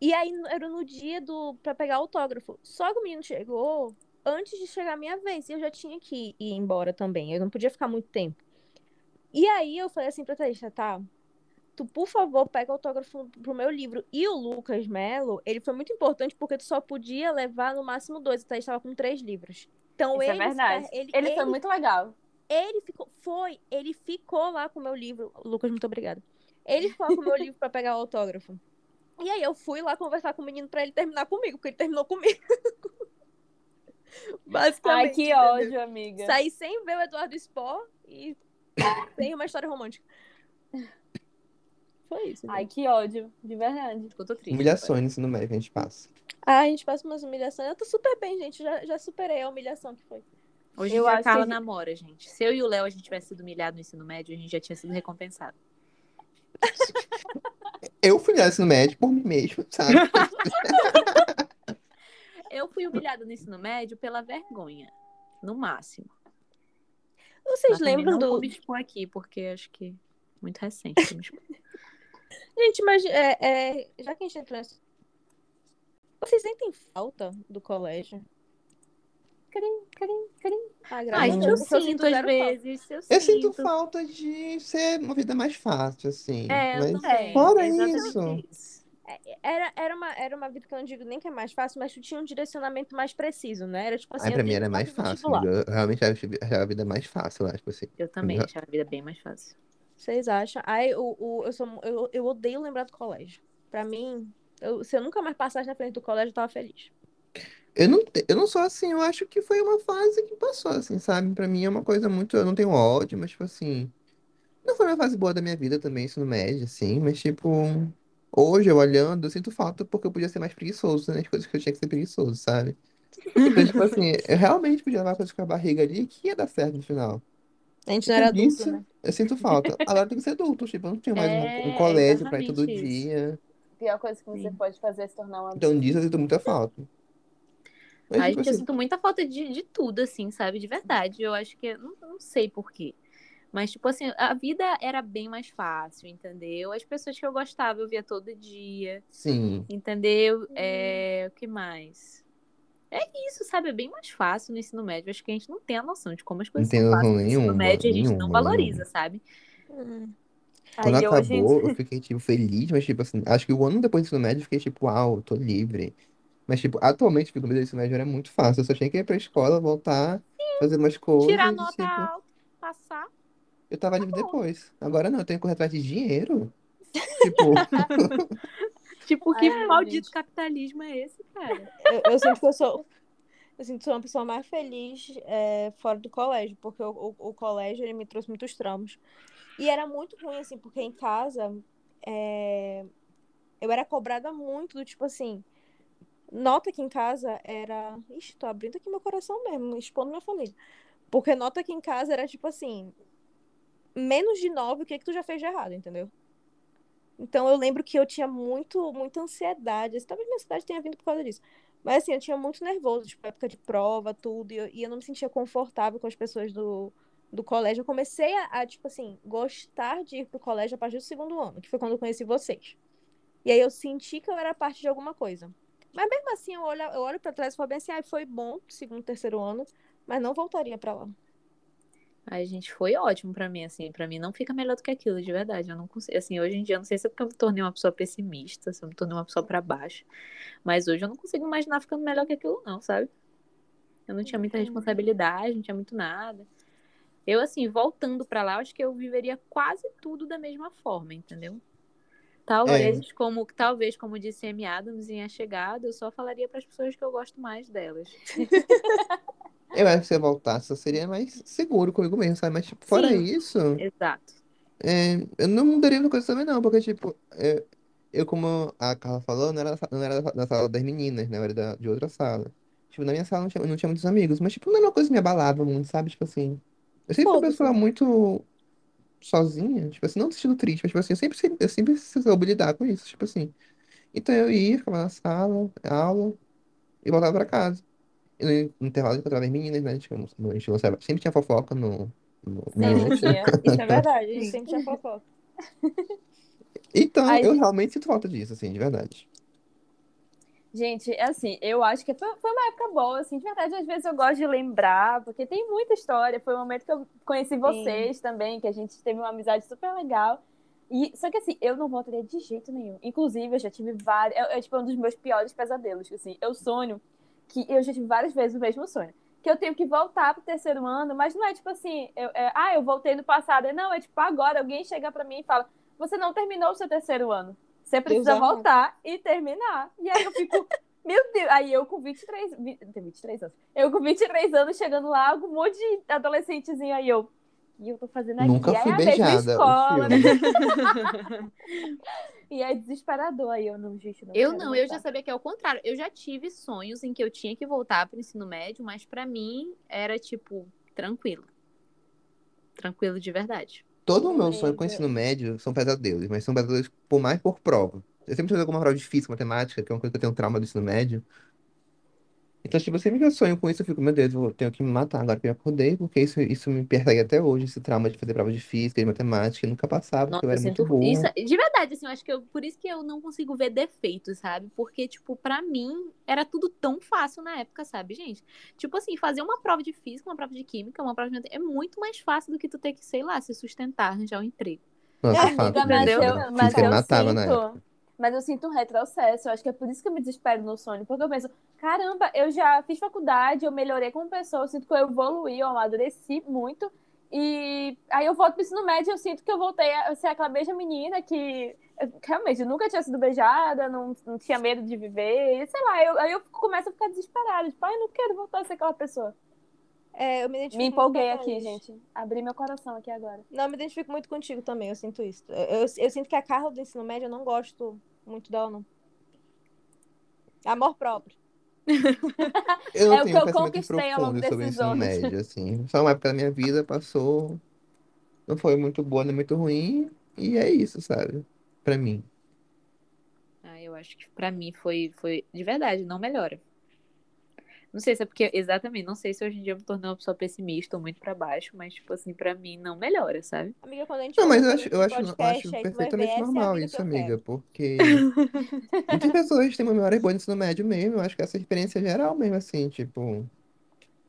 E aí era no dia do para pegar autógrafo. Só que o menino chegou antes de chegar a minha vez. E eu já tinha que ir embora também. Eu não podia ficar muito tempo. E aí eu falei assim pra Thaís, tá? Tu, por favor, pega autógrafo pro meu livro. E o Lucas Melo, ele foi muito importante porque tu só podia levar no máximo dois. A Thaís tava com três livros. Então Isso ele. é verdade. Ele, Ele, foi muito legal. ele ficou. Foi, ele ficou lá com o meu livro. Lucas, muito obrigada. Ele ficou lá com o meu livro pra pegar o autógrafo. E aí eu fui lá conversar com o menino pra ele terminar comigo, porque ele terminou comigo. Basicamente. Ai, que entendeu? ódio, amiga. Saí sem ver o Eduardo Spor e sem uma história romântica. Foi isso. Ai, que ódio, de verdade. Eu tô triste. Humilhações no ensino médio que a gente passa. Ah, a gente passa umas humilhações. Eu tô super bem, gente. Já, já superei a humilhação que foi. Hoje Eu a Carla que- namora, gente. Se eu e o Léo a gente tivesse sido humilhado no ensino médio, a gente já tinha sido recompensado. Eu fui no ensino médio por mim mesmo, sabe? Eu fui humilhada no ensino médio pela vergonha, no máximo. Vocês Mas lembram não do. vou me expor aqui, porque acho que muito recente. Gente, mas é, é, já que a gente entrou nessa. Vocês sentem falta do colégio? crim, crim, crim. Ah, Ah, graças a gente, Deus, eu porque sinto às vezes. Eu, Eu sinto falta de ser uma vida mais fácil, assim. É, eu Mas também. fora exatamente isso. Era, era, uma, era uma vida que eu não digo nem que é mais fácil, mas tu tinha um direcionamento mais preciso, né? Era tipo assim, Ai, eu pra mim era mais fácil. Eu realmente achava achava a vida mais fácil, eu acho, assim. Eu também Eu- achava a vida bem mais fácil. Vocês acham? Ai, o, o, eu, sou, eu, eu odeio lembrar do colégio. Pra mim, eu- se eu nunca mais passasse na frente do colégio, eu tava feliz. Eu não, eu não sou assim, eu acho que foi uma fase que passou, assim, sabe? Pra mim é uma coisa muito. Eu não tenho ódio, mas, tipo assim. Não foi uma fase boa da minha vida também, ensino médio, assim, mas, tipo. Hoje, eu olhando, eu sinto falta porque eu podia ser mais preguiçoso nas coisas que eu tinha que ser preguiçoso, sabe? Então, tipo assim, eu realmente podia levar coisas com a barriga ali que ia dar certo no final. A gente não era adulto, isso, né? Eu sinto falta. Agora eu tenho que ser adulto, tipo, eu não tenho mais um, um É, colégio pra ir todo isso. dia. A pior coisa que você Sim. pode fazer é se tornar uma Então disso eu sinto muita falta. Mas, Ai, tipo gente, eu assim, sinto muita falta de, de tudo, assim, sabe? De verdade. Eu acho que. Não, não sei por quê. Mas, tipo assim, a vida era bem mais fácil, entendeu? As pessoas que eu gostava eu via todo dia, sim. entendeu? É, o que mais? É isso, sabe? É bem mais fácil no ensino médio. Acho que a gente não tem a noção de como as coisas tem são noção fáceis no ensino médio a gente não nenhuma, valoriza, nenhuma. sabe? Hum. Quando Aí acabou, eu fiquei, tipo, feliz, mas, tipo assim, acho que o ano depois do ensino médio eu fiquei, tipo, uau, tô livre. Mas, tipo, atualmente, fico medo do ensino médio era muito fácil. Eu só tinha que ir pra escola, voltar, fazer umas coisas, Tirar nota tipo, alta, passar. eu tava livre depois. Agora não, eu tenho que correr atrás de dinheiro. Tipo, Tipo, que Ai, maldito gente. capitalismo é esse, cara? Eu, eu sinto que eu sou. Eu sinto que sou uma pessoa mais feliz é, fora do colégio, porque o, o, o colégio ele me trouxe muitos traumas. E era muito ruim, assim, porque em casa é, eu era cobrada muito do tipo assim. Nota que em casa era. Ixi, tô abrindo aqui meu coração mesmo, expondo minha família. Porque nota que em casa era tipo assim. Menos de nove, o que que tu já fez de errado, entendeu? Então eu lembro que eu tinha muito, muita ansiedade. Talvez minha ansiedade tenha vindo por causa disso. Mas assim, eu tinha muito nervoso, tipo, época de prova, tudo, e eu, e eu não me sentia confortável com as pessoas do, do colégio. Eu comecei a, a, tipo assim, gostar de ir pro colégio a partir do segundo ano, que foi quando eu conheci vocês. E aí eu senti que eu era parte de alguma coisa. Mas mesmo assim, eu olho, eu olho pra trás e falo bem assim, ah, foi bom, segundo, terceiro ano, mas não voltaria pra lá. Ai, gente, foi ótimo pra mim, assim. Pra mim não fica melhor do que aquilo, de verdade. Eu não consigo, assim, hoje em dia, eu não sei se é porque eu me tornei uma pessoa pessimista, se eu me tornei uma pessoa pra baixo. Mas hoje eu não consigo imaginar ficando melhor que aquilo, não, sabe? Eu não tinha muita responsabilidade, não tinha muito nada. Eu, assim, voltando pra lá, acho que eu viveria quase tudo da mesma forma, entendeu? Talvez, como, talvez, como disse Amy Adams em A Chegada, eu só falaria pras pessoas que eu gosto mais delas. eu acho que se eu voltasse, eu seria mais seguro comigo mesmo, sabe? Mas, tipo, fora Sim. isso, Exato. é, eu não mudaria muita coisa também, não, porque, tipo, é, eu, como a Carla falou, não era, da sa- não era da da sala das meninas, né? Eu era da, de outra sala. Tipo, na minha sala não tinha, não tinha muitos amigos, mas, tipo, não era uma coisa que me abalava muito, sabe? Tipo assim, eu sempre fui uma pessoa muito sozinha, tipo assim, não no sentido triste, mas, tipo assim, eu sempre, eu sempre soube lidar com isso, tipo assim. Então eu ia, ficava na sala, aula, e voltava pra casa. E no, no intervalo eu encontrava as meninas, né? A gente, a gente lançava, sempre tinha fofoca no, no, Sempre tinha. Isso é verdade, a gente sempre tinha fofoca. Então, Ai, eu realmente sinto falta disso, assim, de verdade. Gente, é assim, eu acho que foi, foi uma época boa, assim, de verdade, às vezes eu gosto de lembrar, porque tem muita história. Foi o momento que eu conheci vocês também, que a gente teve uma amizade super legal. E, só que assim, eu não voltaria de jeito nenhum. Inclusive, eu já tive vários. É, é tipo um dos meus piores pesadelos. Assim, eu sonho que eu já tive várias vezes o mesmo sonho. Que eu tenho que voltar pro terceiro ano, mas não é tipo assim, eu, é, ah, eu voltei no passado. Não, é tipo agora alguém chega pra mim e fala: Você não terminou o seu terceiro ano. Você precisa amado. voltar e terminar. E aí eu fico, meu Deus. Aí eu com 23, vi- tem 23 anos. Eu com 23 anos chegando lá, um monte de adolescentezinho aí eu. E eu tô fazendo aqui. Nunca Aí fui é beijada, escola, né? E é desesperador. Aí eu não, gente, não Eu não, eu já voltar. sabia que é o contrário. Eu já tive sonhos em que eu tinha que voltar para o ensino médio, mas para mim era tipo tranquilo. Tranquilo de verdade. Todo o meu sonho com o ensino médio são pesadelos, mas são pesadelos por mais por prova. Eu sempre tive alguma prova de física, matemática, que é uma coisa que eu tenho trauma do ensino médio. Então, tipo, sempre que eu sonho com isso, eu fico, meu Deus, eu vou- tenho que me matar agora que eu acordei, porque isso, isso me persegue até hoje, esse trauma de fazer prova de física, de matemática, e nunca passava, porque Nossa, eu eu era muito sinto isso. burro. De verdade, assim, eu acho que eu, por isso que eu não consigo ver defeitos, sabe? Porque, tipo, pra mim era tudo tão fácil na época, sabe, gente? Tipo assim, fazer uma prova de física, uma prova de química, uma prova de matemática, é muito mais fácil do que tu ter que, sei lá, se sustentar, arranjar um emprego. Nossa, Amiga, fato, Amiga, mas física, eu, era- mas física me eu matava na época. Mas eu sinto um retrocesso. Eu acho que é por isso que eu me desespero no sonho. Porque eu penso, caramba, eu já fiz faculdade, eu melhorei como pessoa, eu sinto que eu evoluí, eu amadureci muito. E aí eu volto pro ensino médio, eu sinto que eu voltei a ser aquela mesma menina que realmente eu nunca tinha sido beijada, não, não tinha medo de viver. Sei lá, eu, aí eu começo a ficar desesperada. Tipo, ai, não quero voltar a ser aquela pessoa. É, eu me identifico Me empolguei aqui, Thaís. gente. Abri meu coração aqui agora. Não, eu me identifico muito contigo também, eu sinto isso. Eu, eu, eu sinto que a Carla do ensino médio, eu não gosto muito dela, não. Amor próprio. Eu não É o tenho que um eu conquistei ao longo profundo sobre o desses ensino anos. médio, assim. Só uma época da minha vida passou, não foi muito boa nem muito ruim, e é isso, sabe? Pra mim. Ah, eu acho que pra mim foi, foi de verdade, não melhora. Não sei se é porque, exatamente, não sei se hoje em dia eu me tornei uma pessoa pessimista ou muito pra baixo, mas, tipo assim, pra mim não melhora, sabe? Amiga, quando a gente Não, mas eu acho, eu acho, eu podcast, acho tu vai ver, perfeitamente é normal isso, eu amiga, quero. porque muitas pessoas têm uma memória boa no ensino médio mesmo, eu acho que essa experiência geral mesmo, assim, tipo,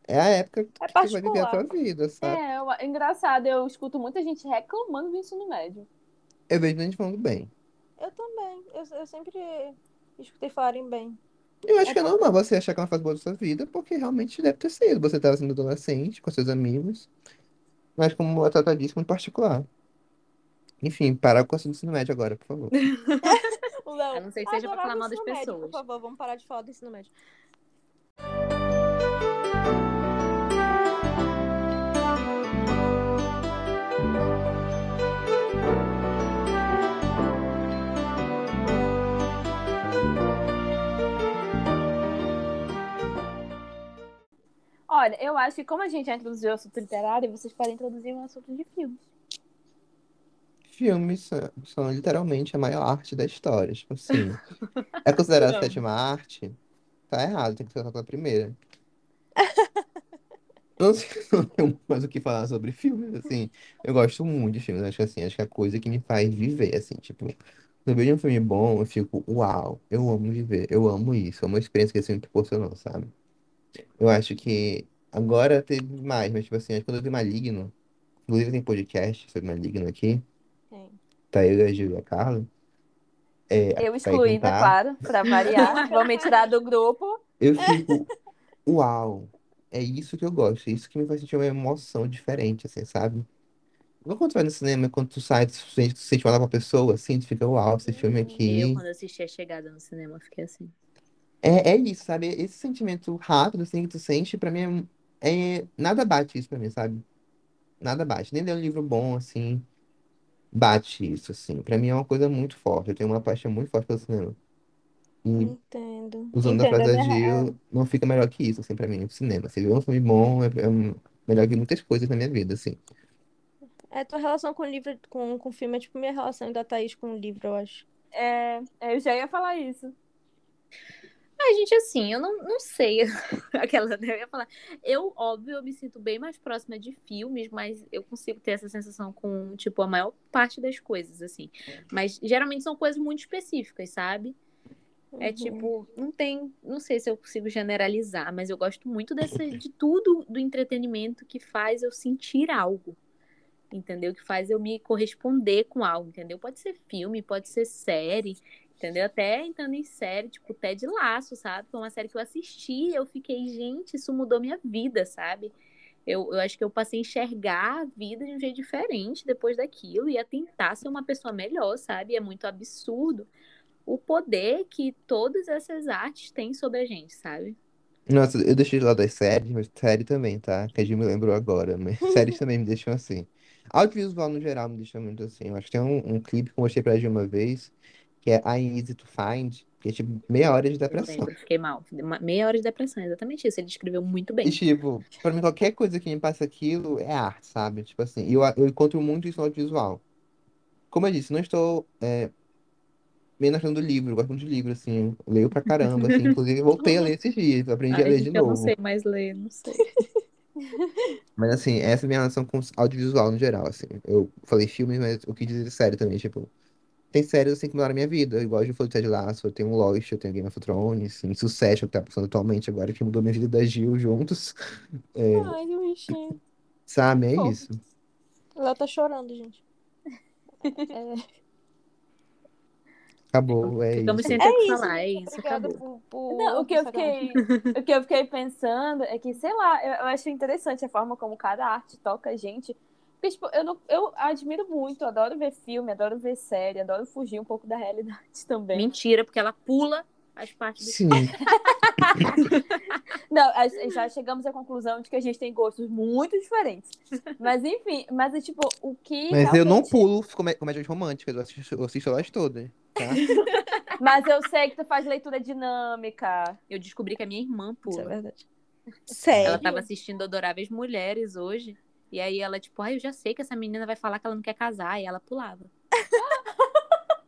é a época É que tu vai viver a tua vida, sabe? É, eu- é engraçado, eu escuto muita gente reclamando do ensino médio. Eu vejo gente falando bem. Eu também. Eu, eu sempre escutei falarem bem. Eu acho que é normal você achar que é uma fase boa da sua vida, porque realmente deve ter sido. Você estava sendo adolescente, com seus amigos, mas como a Tata disse, muito particular. Enfim, parar com o assunto do ensino médio agora, por favor. Léo, A não ser que seja pra adorava falar mal das ensino médio, pessoas. Por favor, vamos parar de falar do ensino médio. Olha, eu acho que como a gente já introduziu o assunto literário, vocês podem introduzir um assunto de filmes. Filmes são, são literalmente a maior arte da história. Tipo assim, é considerada a sétima arte? Tá errado, tem que ser a primeira. Não sei não tenho mais o que falar sobre filmes, assim. Eu gosto muito de filmes, acho que assim, acho que é a coisa que me faz viver, assim, tipo, quando eu vejo um filme bom, eu fico, uau, eu amo viver, eu amo isso, amo a experiência que esse filme proporcionou, sabe? Eu acho que agora teve mais, mas tipo assim, acho que quando eu vi Maligno, inclusive tem podcast sobre Maligno aqui, Tem. tá eu, a Gil e a Carla, é, Eu pra excluí, cantar, claro, pra variar. Vou me tirar do grupo. eu fico, uau, é isso que eu gosto, é isso que me faz sentir uma emoção diferente, assim, sabe? Igual quando tu vai no cinema, quando tu sai, tu sente, tu sente falar com a pessoa, assim, tu fica, uau, esse filme Eu, aqui. quando assisti a chegada no cinema, fiquei assim. É, é isso, sabe? Esse sentimento rápido, assim, que tu sente, pra mim, é, é- nada bate isso pra mim, sabe? Nada bate. Nem ler um livro bom, assim, bate isso, assim. Pra mim é uma coisa muito forte. Eu tenho uma paixão muito forte pelo cinema. E Entendo. usando a Entendo, frase é da Gil, não fica melhor que isso, assim, pra mim, o cinema. Se vê um filme bom, é, é melhor que muitas coisas na minha vida, assim. É, tua relação com o livro, com, com o filme é tipo minha relação da Thaís com o livro, eu acho. É, eu já ia falar isso. Ah, gente, assim, eu não, não sei. Aquela, né? Eu ia falar. Eu, óbvio, eu me sinto bem mais próxima de filmes, mas eu consigo ter essa sensação com, tipo, a maior parte das coisas, assim. Mas geralmente são coisas muito específicas, sabe? É Uhum. tipo, não tem, não sei se eu consigo generalizar, mas eu gosto muito desse, de tudo do entretenimento que faz eu sentir algo, entendeu? Que faz eu me corresponder com algo, entendeu? Pode ser filme, pode ser série, entendeu? Até entrando em série, tipo Ted Laço, sabe? Foi uma série que eu assisti, eu fiquei, gente, isso mudou minha vida, sabe? Eu, eu acho que eu passei a enxergar a vida de um jeito diferente depois daquilo e a tentar ser uma pessoa melhor, sabe? É muito absurdo o poder que todas essas artes têm sobre a gente, sabe? Nossa, eu deixei de lado as séries, mas série também, tá? Que a Gil me lembrou agora, mas séries também me deixam assim. Audiovisual no geral me deixa muito assim. Eu acho que tem um, um clipe que eu mostrei pra Gil uma vez, que é I'm Easy to Find, que é tipo meia hora de Eu depressão. lembro, fiquei mal. Meia hora de depressão, exatamente isso. Ele descreveu muito bem. E tipo, pra mim qualquer coisa que me passa aquilo é arte, sabe? Tipo assim, eu, eu encontro muito isso no audiovisual. Como eu disse, não estou é, bem na questão do livro, eu gosto muito de livro, assim, eu leio pra caramba, assim, inclusive voltei a ler esses dias, aprendi a Ai, ler de gente, eu não novo. sei mais ler, não sei. Mas assim, essa é a minha relação com audiovisual no geral, assim. Eu falei filmes, mas eu quis dizer série também, tipo, tem séries assim que mudaram a minha vida, igual eu falei de Ted Lasso, eu tenho Lost, eu tenho Game of Thrones, assim, Succession, que tá passando atualmente agora, que mudou minha vida da Gil juntos, É, Ai, que bichinho. sabe? É Fofo. isso. O Léo tá chorando, gente. É, Acabou, é Ficamos isso. sem ter o que isso, falar, é gente. isso, acabou. por, por Não, o que eu fiquei, o que eu fiquei pensando é que, sei lá, eu, eu acho interessante a forma como cada arte toca a gente. Porque, tipo, eu, não, eu admiro muito, adoro ver filme, adoro ver série, adoro fugir um pouco da realidade também. Mentira, porque ela pula as partes do Sim, Não, já chegamos à conclusão de que a gente tem gostos muito diferentes. Mas, enfim, mas é tipo, o que. mas eu não realmente- pulo comé- comédias românticas, eu assisto, eu assisto elas todas, tá? Mas eu sei que tu faz leitura dinâmica. Eu descobri que a minha irmã Isso é pula. verdade. Sério? Ela tava assistindo Adoráveis Mulheres hoje. E aí ela, tipo, ai, eu já sei que essa menina vai falar que ela não quer casar. E ela pulava.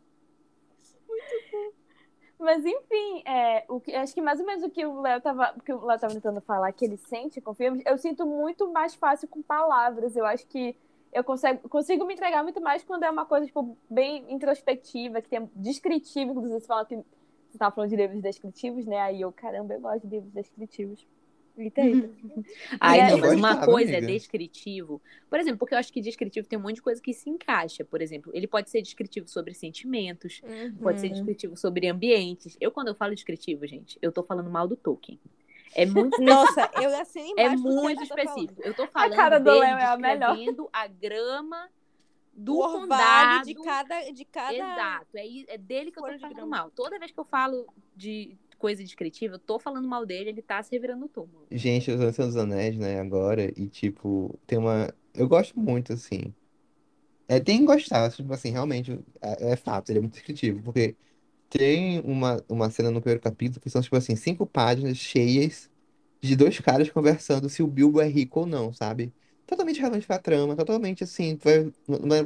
Mas enfim, é, o que, acho que mais ou menos o que o Léo tava, o que o Léo tava tentando falar, que ele sente com filmes, eu sinto muito mais fácil com palavras. Eu acho que eu consigo, consigo me entregar muito mais quando é uma coisa, tipo, bem introspectiva, que tem descritivo, inclusive você fala que você tava falando de livros descritivos, né? Aí eu, caramba, eu gosto de livros descritivos. Eita, eita. Ai, É, não, eu mas uma coisa é amiga. descritivo. Por exemplo, porque eu acho que descritivo tem um monte de coisa que se encaixa. Por exemplo, ele pode ser descritivo sobre sentimentos, pode ser Uhum. descritivo sobre ambientes. Eu, quando eu falo descritivo, gente, eu tô falando mal do Tolkien. É muito Nossa, eu assino É muito tá específico. Eu tô falando cara do Léo é a melhor. a grama do o condado. de cada, de cada... Exato. É, é dele que eu tô falando mal. Toda vez que eu falo de coisa descritiva, eu tô falando mal dele, ele tá se revirando no túmulo. Gente, eu tô lançando Anéis, né, agora, e tipo, tem uma. Eu gosto muito, assim. É, tem que gostar, tipo assim, realmente, é, é fato, ele é muito descritivo, porque tem uma, uma cena no primeiro capítulo que são, tipo assim, cinco páginas cheias de dois caras conversando se o Bilbo é rico ou não, sabe? Totalmente relevante pra trama, totalmente assim, vai-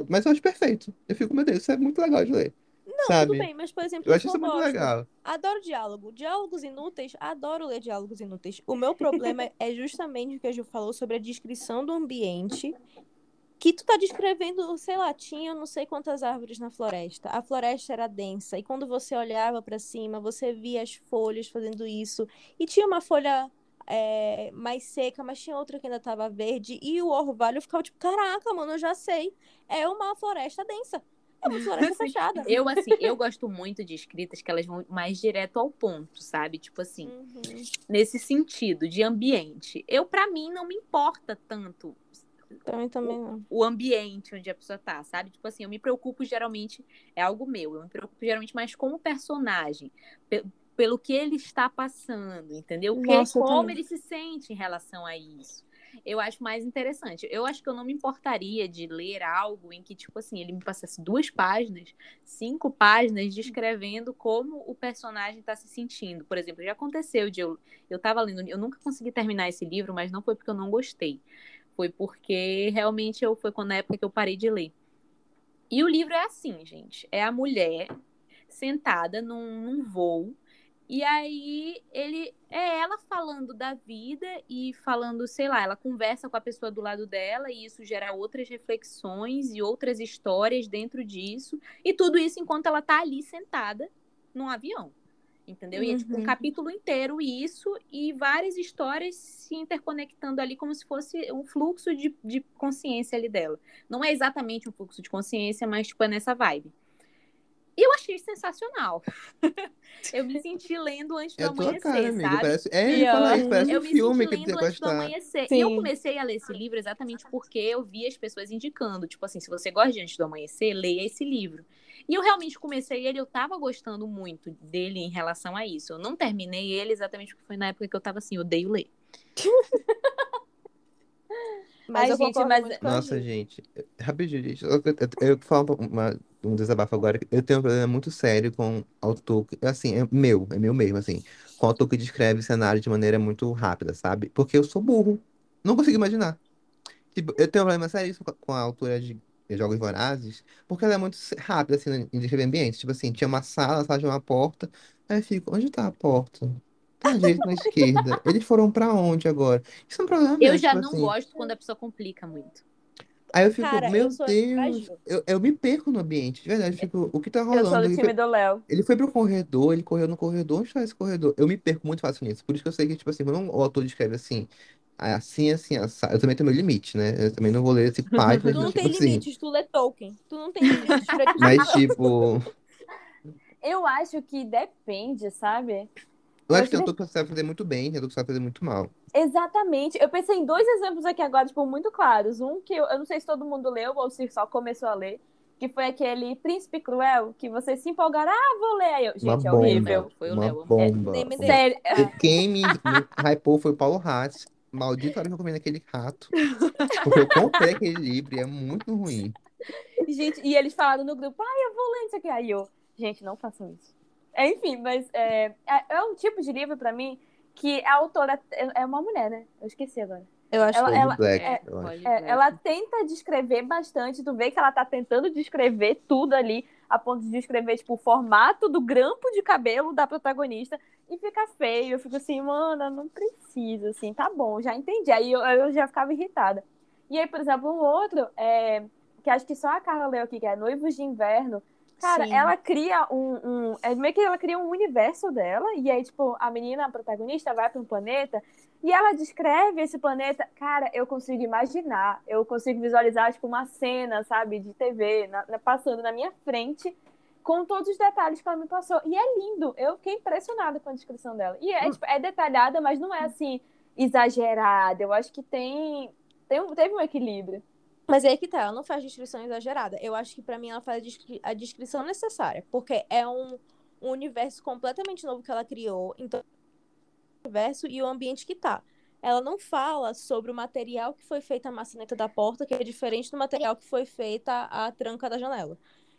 mas eu acho perfeito. Eu fico, meu Deus, isso é muito legal de ler, Não, sabe? tudo bem, mas, por exemplo, Eu acho isso muito legal. Adoro diálogo. Diálogos inúteis, adoro ler diálogos inúteis. O meu problema é justamente o que a Ju falou sobre a descrição do ambiente. Que tu tá descrevendo, sei lá, tinha não sei quantas árvores na floresta. A floresta era densa. E quando você olhava pra cima, você via as folhas fazendo isso. E tinha uma folha é, mais seca, mas tinha outra que ainda tava verde. E o orvalho ficava tipo, caraca, mano, eu já sei. É uma floresta densa. É uma floresta Sim. fechada. Eu, assim, eu gosto muito de escritas que elas vão mais direto ao ponto, sabe? Tipo assim, Uhum. nesse sentido de ambiente. Eu, pra mim, não me importa tanto Também, também não. o ambiente onde a pessoa tá, sabe? Tipo assim, eu me preocupo geralmente, é algo meu, eu me preocupo geralmente mais com o personagem, pe- pelo que ele está passando, entendeu? Que- Nossa, eu como também. ele se sente em relação a isso. Eu acho mais interessante. Eu acho que eu não me importaria de ler algo em que, tipo assim, ele me passasse duas páginas, cinco páginas, descrevendo como o personagem está se sentindo. Por exemplo, já aconteceu de eu, eu tava lendo, eu nunca consegui terminar esse livro, mas não foi porque eu não gostei foi porque realmente eu foi quando na época que eu parei de ler. E o livro é assim, gente. É a mulher sentada num, num voo. E aí ele é ela falando da vida e falando, sei lá, ela conversa com a pessoa do lado dela e isso gera outras reflexões e outras histórias dentro disso. E tudo isso enquanto ela tá ali sentada num avião. Entendeu? E é tipo um Uhum. capítulo inteiro isso e várias histórias se interconectando ali como se fosse um fluxo de, de consciência ali dela. Não é exatamente um fluxo de consciência, mas tipo é nessa vibe. Achei sensacional. eu me senti lendo antes do É amanhecer, cara, amiga. sabe? Parece, é, eu E isso, parece Eu um me filme senti que amanhecer. Sim. E eu comecei a ler esse livro exatamente porque eu vi as pessoas indicando. Tipo assim, se você gosta de Antes do Amanhecer, leia esse livro. E eu realmente comecei ele, eu tava gostando muito dele em relação a isso. Eu não terminei ele exatamente porque foi na época que eu tava assim, odeio ler. Mas Ai, gente, mas- Nossa, gente. Rapidinho, gente. Eu, eu, eu, eu falo uma, um desabafo agora. Eu tenho um problema muito sério com autor. Assim, é meu, é meu mesmo, assim. Com autor que descreve cenário de maneira muito rápida, sabe? Porque eu sou burro. Não consigo imaginar. Tipo, eu tenho um problema sério com a- com a autora de Jogos Vorazes, porque ela é muito rápida, assim, em descrever ambientes. Tipo assim, tinha uma sala, a sala tinha uma porta, aí eu fico, onde tá a porta? Tá à direita, na esquerda. Eles foram pra onde agora? Isso é um problema Eu meu, já tipo não assim. gosto quando a pessoa complica muito. Aí eu fico, Cara, meu eu sou Deus, frágil. eu, eu me perco no ambiente, de verdade. Eu fico, o que tá Eu sou rolando? do Ele time foi, do Léo. ele foi pro corredor, ele correu no corredor, onde tá esse corredor? Eu me perco muito fácil nisso. Por isso que eu sei que, tipo assim, quando o autor descreve assim, assim, assim, assado, eu também tenho meu limite, né? Eu também não vou ler esse páginas Tu não tipo tem assim. limites, tu lê Tolkien. Tu não tem limites pra Mas, tipo, Eu acho que depende, sabe? eu acho que tem autor que sabe fazer muito bem, tem autor que sabe fazer muito mal. Exatamente. Eu pensei em dois exemplos aqui agora, tipo, muito claros. Um que eu, eu não sei se todo mundo leu ou se só começou a ler, que foi aquele Príncipe Cruel, que você se empolgaram, ah, vou ler. Aí eu, Uma gente, é bomba, horrível. Foi o uma Léo. bomba. nem me dei. Sério. E quem me, me hypou foi o Paulo Hatz. Maldito hora que eu comi naquele rato. Porque eu comprei aquele livro e é muito ruim. Gente, e eles falaram no grupo, ai, eu vou ler isso aqui. Aí eu, gente, não façam isso. É, Enfim, mas é, é, é um tipo de livro pra mim que a autora é é uma mulher, né? Eu esqueci agora. Eu acho Ela- que Lady Black, É, eu acho. É, ver. ela tenta descrever bastante, tu vê que ela tá tentando descrever tudo ali, a ponto de descrever, tipo, o formato do grampo de cabelo da protagonista, e fica feio. Eu fico assim, mana, não precisa, assim, tá bom, já entendi. Aí eu, eu já ficava irritada. E aí, por exemplo, um outro, é, que acho que só a Carla leu aqui, que é Noivos de Inverno, Cara, Sim. ela cria um, um. É meio que ela cria um universo dela, e aí, tipo, a menina, a protagonista, vai para um planeta e ela descreve esse planeta. Cara, eu consigo imaginar, eu consigo visualizar, tipo, uma cena, sabe, de TV na- na- passando na minha frente, com todos os detalhes que ela me passou. E é lindo, eu fiquei impressionada com a descrição dela. E é, tipo, é detalhada, mas não é assim, exagerada. Eu acho que tem. tem um- teve um equilíbrio. Mas aí que tá, ela não faz descrição exagerada. Eu acho que pra mim ela faz a, descri- a descrição necessária. Porque é um, um universo completamente novo que ela criou. Então, o universo e o ambiente que tá. Ela não fala sobre o material que foi feita a maçaneta da porta, que é diferente do material que foi feita a tranca da janela.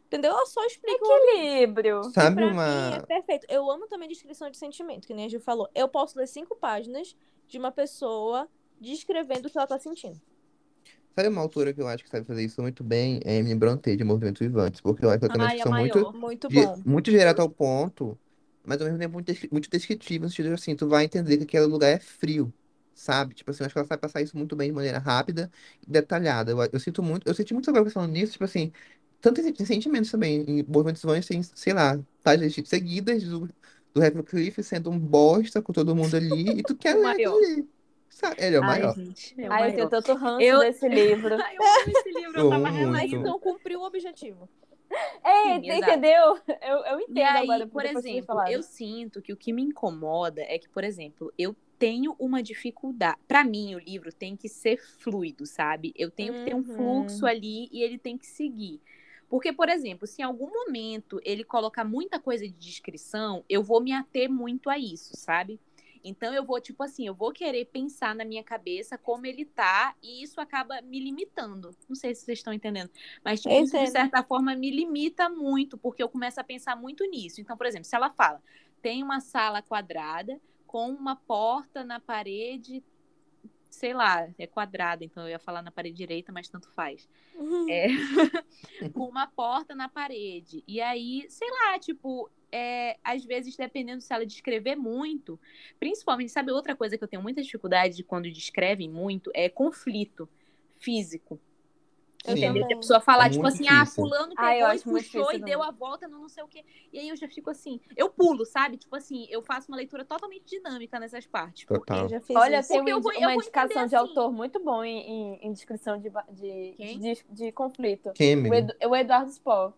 Entendeu? Ela só explica o Equilíbrio. que Sabe pra mim uma. é perfeito. Eu amo também descrição de sentimento, que nem a Gil falou. Eu posso ler cinco páginas de uma pessoa descrevendo o que ela tá sentindo. Sabe uma autora que eu acho que sabe fazer isso muito bem? É Emily Brontë, de Movimentos Vivantes. Porque eu acho que uma Ai, descrição muito, maior. Muito di- bom. muito direta ao ponto, mas ao mesmo tempo muito, descri- muito descritiva, no sentido de, assim, tu vai entender que aquele lugar é frio, sabe? Tipo assim, eu acho que ela sabe passar isso muito bem de maneira rápida e detalhada. Eu, eu sinto muito, eu senti muito agora falando nisso, tipo assim, tanto em, sentimentos também. Em Movimentos Vivantes tem, sei lá, páginas seguidas do, do Radcliffe sendo um bosta com todo mundo ali, e tu quer O ler maior. aquilo ali. Ele é o Ai, maior. gente, é o Ai, eu tenho maior. tanto ranço Eu- desse livro. Ai, eu amo esse livro, eu tava Mas não cumpriu o objetivo. É, Sim, entendeu? Eu, eu entendo E aí, agora, por exemplo, eu sinto que o que me incomoda é que, por exemplo, eu tenho uma dificuldade. Pra mim, o livro tem que ser fluido, sabe? Eu tenho que ter um Uhum. fluxo ali e ele tem que seguir. Porque, por exemplo, se em algum momento ele colocar muita coisa de descrição, eu vou me ater muito a isso, sabe? Então eu vou, tipo assim, eu vou querer pensar na minha cabeça como ele tá, e isso acaba me limitando. Não sei se vocês estão entendendo. Mas, tipo, isso, de certa forma, me limita muito, porque eu começo a pensar muito nisso. Então, por exemplo, se ela fala, tem uma sala quadrada com uma porta na parede, sei lá, é quadrada, então eu ia falar na parede direita, mas tanto faz. É, com uma porta na parede. E aí, sei lá, tipo, é, às vezes, dependendo se ela descrever muito, principalmente, sabe, outra coisa que eu tenho muita dificuldade de quando descrevem muito é conflito físico. Eu Sim. Entendeu? A pessoa falar, É tipo assim, ah, difícil. Ah, eu pegou e puxou e deu a volta no não sei o quê. E aí eu já fico assim, eu pulo, sabe? Tipo assim, eu faço uma leitura totalmente dinâmica nessas partes. Porque Total. Eu já fiz Olha, isso. tem Porque uma, eu vou- eu uma vou indicação de assim. autor muito bom em, em- em descrição de, de, de, de conflito. Quem, O? Edu- o Eduardo Spohr.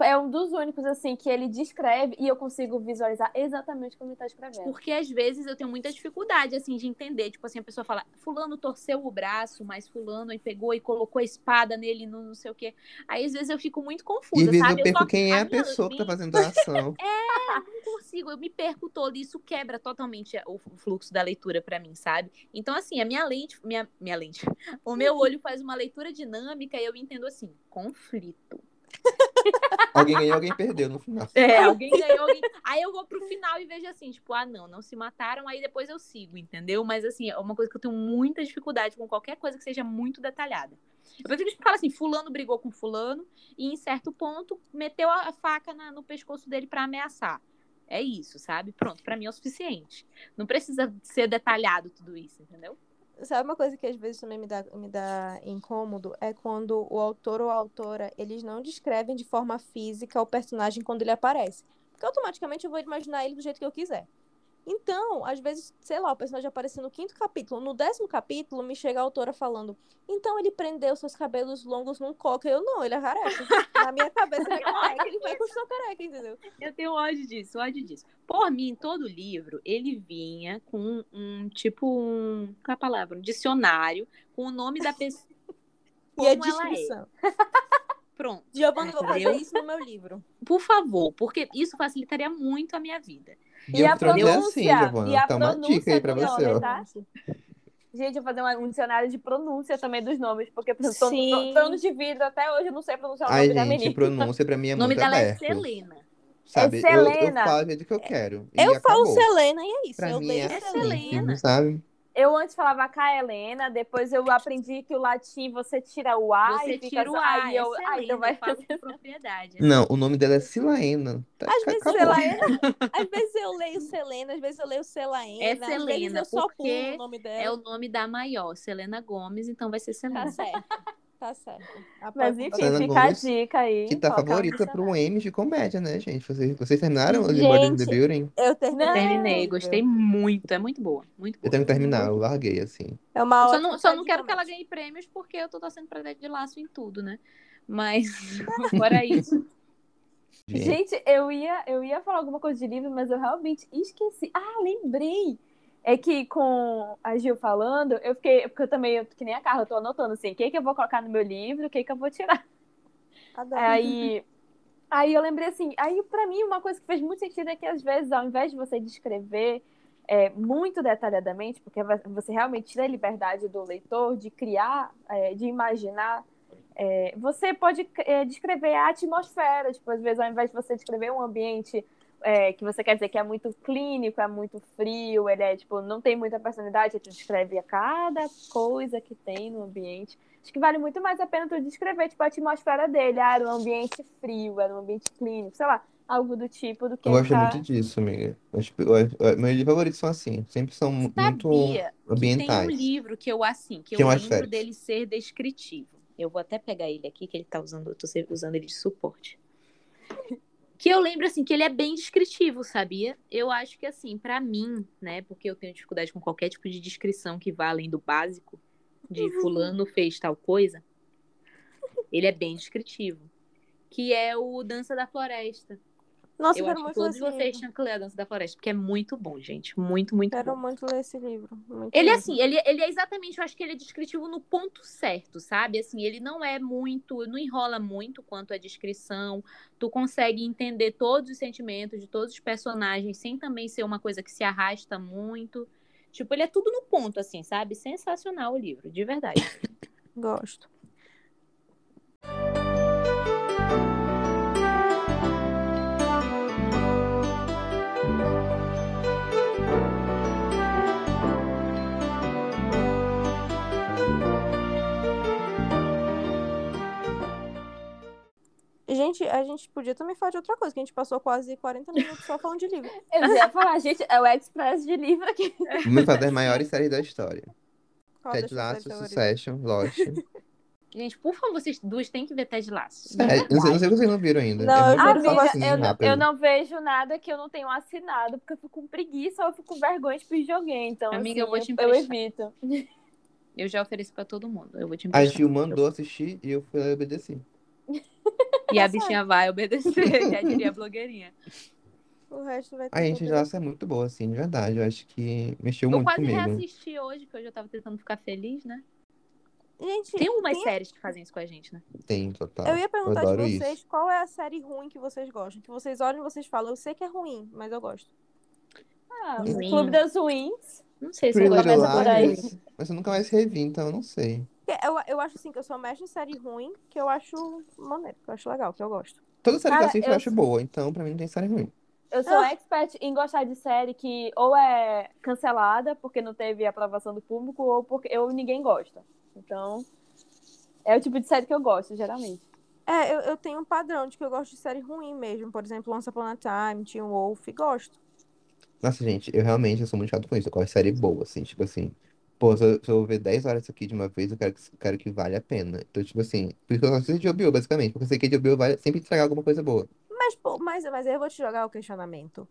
É um dos únicos, assim, que ele descreve e eu consigo visualizar exatamente como ele tá escrevendo. Porque às vezes eu tenho muita dificuldade, assim, de entender. Tipo assim, a pessoa fala, fulano torceu o braço, mas fulano aí pegou e colocou a espada nele no não sei o quê. Aí às vezes eu fico muito E confusa, às vezes sabe? eu perco só- quem é a pessoa que tá fazendo a ação. não consigo, eu me perco todo, e isso quebra totalmente o o fluxo da leitura pra mim, sabe? Então, assim, a minha lente, minha, minha lente, o meu olho faz uma leitura dinâmica e eu entendo assim, conflito. Alguém ganhou, alguém perdeu no final. É, alguém ganhou, alguém. Aí eu vou pro final e vejo assim, tipo, ah, não, não se mataram, aí depois eu sigo, entendeu? Mas assim, é uma coisa que eu tenho muita dificuldade com qualquer coisa que seja muito detalhada. Eu prefiro que fala assim, fulano brigou com fulano e em certo ponto meteu a faca na- no pescoço dele pra ameaçar. É isso, sabe? Pronto, pra mim é o suficiente. Não precisa ser detalhado tudo isso, entendeu? Sabe uma coisa que às vezes também me dá, me dá incômodo? É quando o autor ou a autora, eles não descrevem de forma física o personagem quando ele aparece. Porque automaticamente eu vou imaginar ele do jeito que eu quiser. Então, às vezes, sei lá, o personagem aparece no quinto capítulo. No décimo capítulo, me chega a autora falando então ele prendeu seus cabelos longos num coque. Eu, não, ele é careca. Na minha cabeça ele é careca, ele vai continuar careca, entendeu? Eu tenho ódio disso, ódio disso. Por mim, todo livro, ele vinha com um, um, tipo um. Qual é a palavra? Um dicionário com o nome da pessoa. E a é. descrição. Pronto. Giovanna, eu vou fazer isso no meu livro. Por favor, porque isso facilitaria muito a minha vida. E, E eu a pronúncia, assim, e a Giovana. Tá uma pronúncia dica aí pra você, nome, tá? Gente, eu vou fazer uma- um dicionário de pronúncia também dos nomes, porque por exemplo, Sim. tron- tronos de vidro, até hoje eu não sei pronunciar o Ai, nome da gente, menina. pronúncia pra mim é o nome muito dela aberto. é Selena. Sabe? É eu, eu Selena. falo do jeito que eu quero. Eu falo acabou. Selena e é isso. Pra eu mim leio é É assim, Selena. sabe? Eu antes falava K. Helena, depois eu aprendi que o latim você tira o A Você e fica tira o aí A, eu, é aí Selena, eu vai com propriedade. Não, o nome dela é Silaena. Tá, Às vezes. Selena, às vezes eu leio Selena, às vezes eu leio Selaena. É Às vezes Selena, eu só porque o nome É dela. o nome da maior, Selena Gomes, então vai ser Tá Selena. certo. Tá certo. Mas enfim, Selena fica Gomez, a dica aí. Que tá um favorita pro dicionário. M de comédia, né, gente? Vocês, vocês terminaram Gente, Embodied in the Building? Eu terminei. Terminei, gostei muito, é muito boa, muito Eu boa. tenho que terminar, eu larguei, assim. É uma Eu só ótima não, só não quero que ela ganhe prêmios porque eu tô torcendo pra de Laço em tudo, né? Mas, fora isso, Gente. Gente, eu ia, eu ia falar alguma coisa de livro, mas eu realmente esqueci. Ah, lembrei! É que com a Gil falando, eu fiquei. Porque eu também, eu- que nem a Carla, eu tô anotando assim, o que, que eu vou colocar no meu livro, o que, que eu vou tirar. Adoro. Aí, aí eu lembrei assim, aí pra mim uma coisa que fez muito sentido é que às vezes, ao invés de você descrever é, muito detalhadamente, porque você realmente tira a liberdade do leitor de criar, é, de imaginar, é, você pode é, descrever a atmosfera, tipo, às vezes ao invés de você descrever um ambiente é, que você quer dizer que é muito clínico, é muito frio, ele é tipo, não tem muita personalidade, tu descreve a cada coisa que tem no ambiente. Acho que vale muito mais a pena tu descrever, tipo, a atmosfera dele. Ah, era um ambiente frio, era um ambiente clínico, sei lá, algo do tipo do que Eu gosto ficar- muito disso, amiga. Eu- eu- Meus livros favoritos são assim. Sempre são mu- muito sabia que tem um ambientais. livro que eu, assim, que Que eu acho lembro sério. dele ser descritivo. Eu vou até pegar ele aqui, que ele tá usando, eu tô se- usando ele de suporte. Que eu lembro, assim, que ele é bem descritivo, sabia? Eu acho que, assim, pra mim, né, porque eu tenho dificuldade com qualquer tipo de descrição que vá além do básico, de fulano fez tal coisa, ele é bem descritivo. Que é o Dança da Floresta. Nossa, eu eu quero acho que todos vocês tinham que ler a Dança da Floresta, porque é muito bom, gente. Muito, muito Quero bom. muito ler esse livro. muito Ele, mesmo. assim, ele, ele é exatamente, eu acho que ele é descritivo no ponto certo, sabe? Assim, ele não é muito, não enrola muito quanto a descrição. Tu consegue entender todos os sentimentos de todos os personagens sem também ser uma coisa que se arrasta muito. Tipo, ele é tudo no ponto, assim, sabe? Sensacional o livro, de verdade. Gosto. Gente, a gente podia também falar de outra coisa, que a gente passou quase 40 minutos só falando de livro. Eu ia falar, gente, é o Express de livro aqui. Vamos fazer as maiores séries da história. Qual Ted das Lasso? Succession, Lost. Gente, por favor, vocês duas têm que ver Ted Lasso. É, não, sei, não sei se vocês não viram ainda. Não, é eu Amiga, assim, eu, não- eu não vejo nada que eu não tenho assinado, porque eu fico com preguiça ou eu fico com vergonha de pedir alguém. Então, Amiga, assim, eu vou te eu, emprestar. evito. Eu já ofereci pra todo mundo. Eu vou te A emprestar. Gil mandou assistir e eu fui lá e obedeci. E a bichinha vai obedecer, já diria a blogueirinha. O resto vai ter A gente Laço é muito boa, assim, de verdade. Eu acho que mexeu Eu muito quase comigo. reassisti hoje, que hoje eu tava tentando ficar feliz, né? Gente, Tem umas tem- séries que fazem isso com a gente, né? Tem, total. eu ia perguntar eu adoro de vocês isso. qual é a série ruim que vocês gostam. Que vocês olham e vocês falam, eu sei que é ruim, mas eu gosto. Ah, Ruim. Clube das Ruins. Não sei se eu Pretty gosto Little dessa por aí. Mas eu nunca mais revi, então eu não sei. Eu, eu acho assim que eu sou mestre em série ruim, que eu acho maneiro, que eu acho legal, que eu gosto. Toda série que eu Cara, assisto eu eu- acho boa, então pra mim não tem série ruim. Eu sou expert em gostar de série que ou é cancelada porque não teve aprovação do público ou porque ou ninguém gosta. Então, é o tipo de série que eu gosto, geralmente. É, eu, eu tenho um padrão de que eu gosto de série ruim mesmo. Por exemplo, Once Upon a Time, Teen Wolf, gosto. Nossa, gente, eu realmente eu sou muito chato com isso. Eu gosto de série boa, assim, tipo assim. Pô, se eu, se eu ver 10 horas isso aqui de uma vez, eu quero que, quero que vale a pena. Então, tipo assim, por isso que eu gosto de basicamente. Porque eu sei que HBO vai sempre entregar alguma coisa boa. Mas, pô, mas, mas aí eu vou te jogar o questionamento.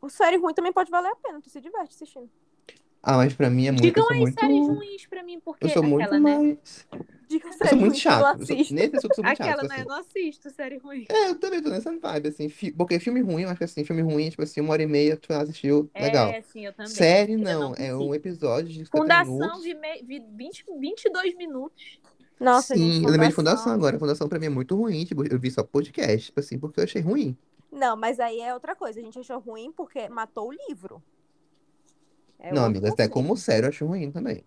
O série ruim também pode valer a pena, tu se diverte assistindo. Ah, mas pra mim é muito. Eu Digam sou aí muito. séries ruins pra mim, porque Eu sou muito aquela, né? mais. Diga Eu série sou muito eu não chato. Eu sou-. Nesse assunto eu sou muito Aquela, chato. né? assim. Eu não assisto série ruim. É, eu também tô nessa vibe, assim. fi- Porque filme ruim, eu acho que assim, filme ruim, tipo assim, uma hora e meia, tu assistiu, legal. É, sim, eu também. Série, Eu não, é um episódio de 50 Fundação minutos. de me... vi- 20, 22 minutos. Nossa, Sim, gente, eu lembrei de Fundação agora. Fundação pra mim é muito ruim, tipo, eu vi só podcast, tipo assim, porque eu achei ruim. Não, mas aí é outra coisa. A gente achou ruim porque matou o livro. É não, amiga, até como sério eu acho ruim também.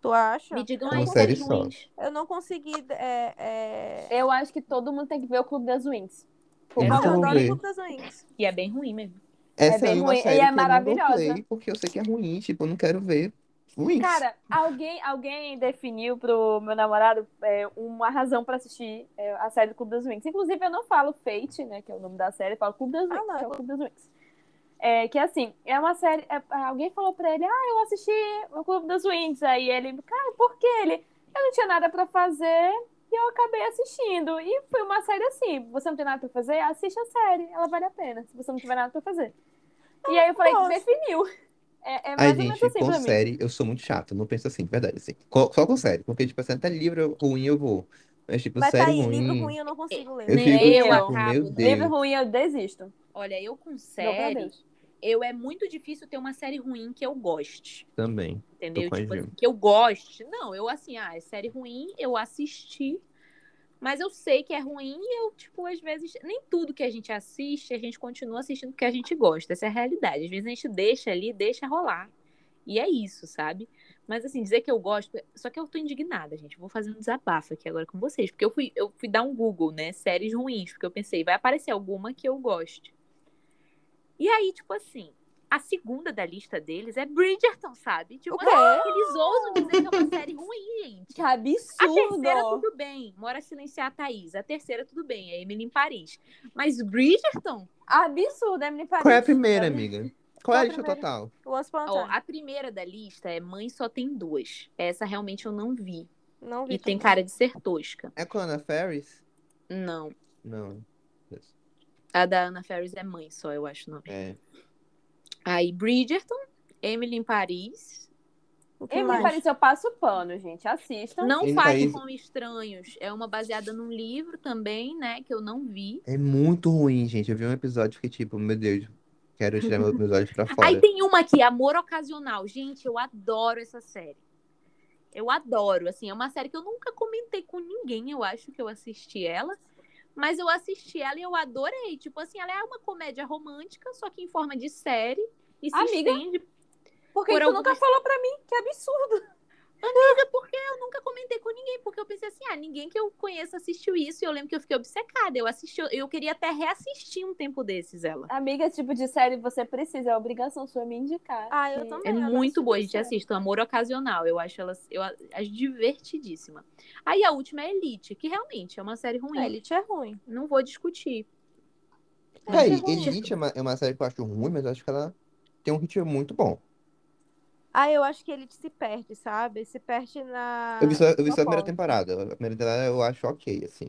Tu acha? Me digam Como aí série séries só. ruins. Eu não consegui. É, é... Eu acho que todo mundo tem que ver o Clube das Wings. Por favor. adoro ver. Clube das Wings. E é bem ruim mesmo. Essa é, bem uma ruim, e série é que eu não maravilhosa. play, porque eu sei que é ruim, tipo, eu não quero ver ruins. Cara, alguém, alguém definiu pro meu namorado é, uma razão pra assistir é, a série do Clube das Wings. Inclusive, eu não falo Fate, né, que é o nome da série, eu falo Clube das Ah, Wings, não, que é o Clube das Wings. É, que assim, é uma série. é, alguém falou pra ele, ah, eu assisti o Clube das Wings. Aí ele, cara, por que ele? Eu não tinha nada pra fazer e eu acabei assistindo. E foi uma série assim: você não tem nada pra fazer? Assiste a série, ela vale a pena, se você não tiver nada pra fazer. E aí eu falei, gosto. definiu. É, é mais Ai, ou menos gente, assim com pra mim. série eu sou muito chato, não penso assim, de verdade, assim. Só com série, porque, tipo assim, até livro ruim eu vou. Mas, tipo, Mas tá série aí, ruim. livro ruim eu não consigo ler. Eu Nem fico, eu tipo, acabo, meu? Deus. Livro ruim, eu desisto. Olha, eu com série. Eu é muito difícil ter uma série ruim que eu goste. Também. Entendeu? Tipo assim, que eu goste. Não, eu assim, ah, é série ruim, eu assisti. Mas eu sei que é ruim e eu, tipo, às vezes, nem tudo que a gente assiste, a gente continua assistindo porque a gente gosta. Essa é a realidade. Às vezes a gente deixa ali, deixa rolar. E é isso, sabe? Mas assim, dizer que eu gosto. Só que eu tô indignada, gente. Vou fazer um desabafo aqui agora com vocês. Porque eu fui, eu fui dar um Google, né? Séries ruins. Porque eu pensei, vai aparecer alguma que eu goste. E aí, tipo assim, a segunda da lista deles é Bridgerton, sabe? Tipo O quê? assim, eles ousam dizer que é uma série ruim, gente. Que A absurdo! terceira, tudo bem. Mora silenciar a Thaís. A terceira, tudo bem. É Emily em Paris. Mas Bridgerton, Absurdo, Emily Paris. Qual é a primeira, amiga? Qual é a a lista primeira? total? Upon a a primeira da lista é Mãe Só Tem Duas. Essa realmente eu não vi. Não vi E tem também. cara de ser tosca. É com a Anna Ferris? Não. Não. A da Anna Ferris é Mãe só, eu acho o nome. É. Aí Bridgerton, Emily em Paris. O que Emily mais? Paris, eu passo pano, gente. Assistam. Não Emily Fale Paris- com Estranhos. É uma baseada num livro também, né? Que eu não vi. É muito ruim, gente. Eu vi um episódio e fiquei tipo, meu Deus, quero tirar meu- meus olhos pra fora. Aí tem uma aqui, Amor Ocasional. Gente, eu adoro essa série. Eu adoro, assim, é uma série que eu nunca comentei com ninguém, eu acho que eu assisti ela. Mas eu assisti ela e eu adorei. Tipo assim, ela é uma comédia romântica, só que em forma de série. E se Amiga, estende. Por que por tu algumas- nunca falou pra mim? Que absurdo. Amiga, porque eu nunca comentei com ninguém. Porque eu pensei assim, ah, ninguém que eu conheço assistiu isso. E eu lembro que eu fiquei obcecada. Eu assisti, eu queria até reassistir um tempo desses ela. Amiga, esse tipo de série você precisa, é obrigação sua me indicar. Ah, eu também. É muito boa, a gente assiste. Amor Ocasional. Eu acho ela eu acho divertidíssima. Aí a última é Elite, que realmente é uma série ruim. A Elite é ruim. Não vou discutir. Peraí, é ruim. Elite é uma, é uma série que eu acho ruim, mas eu acho que ela tem um ritmo muito bom. Ah, eu acho que Elite se perde, sabe? Se perde na. Eu vi só, eu vi só a primeira temporada. A primeira temporada eu acho ok, assim.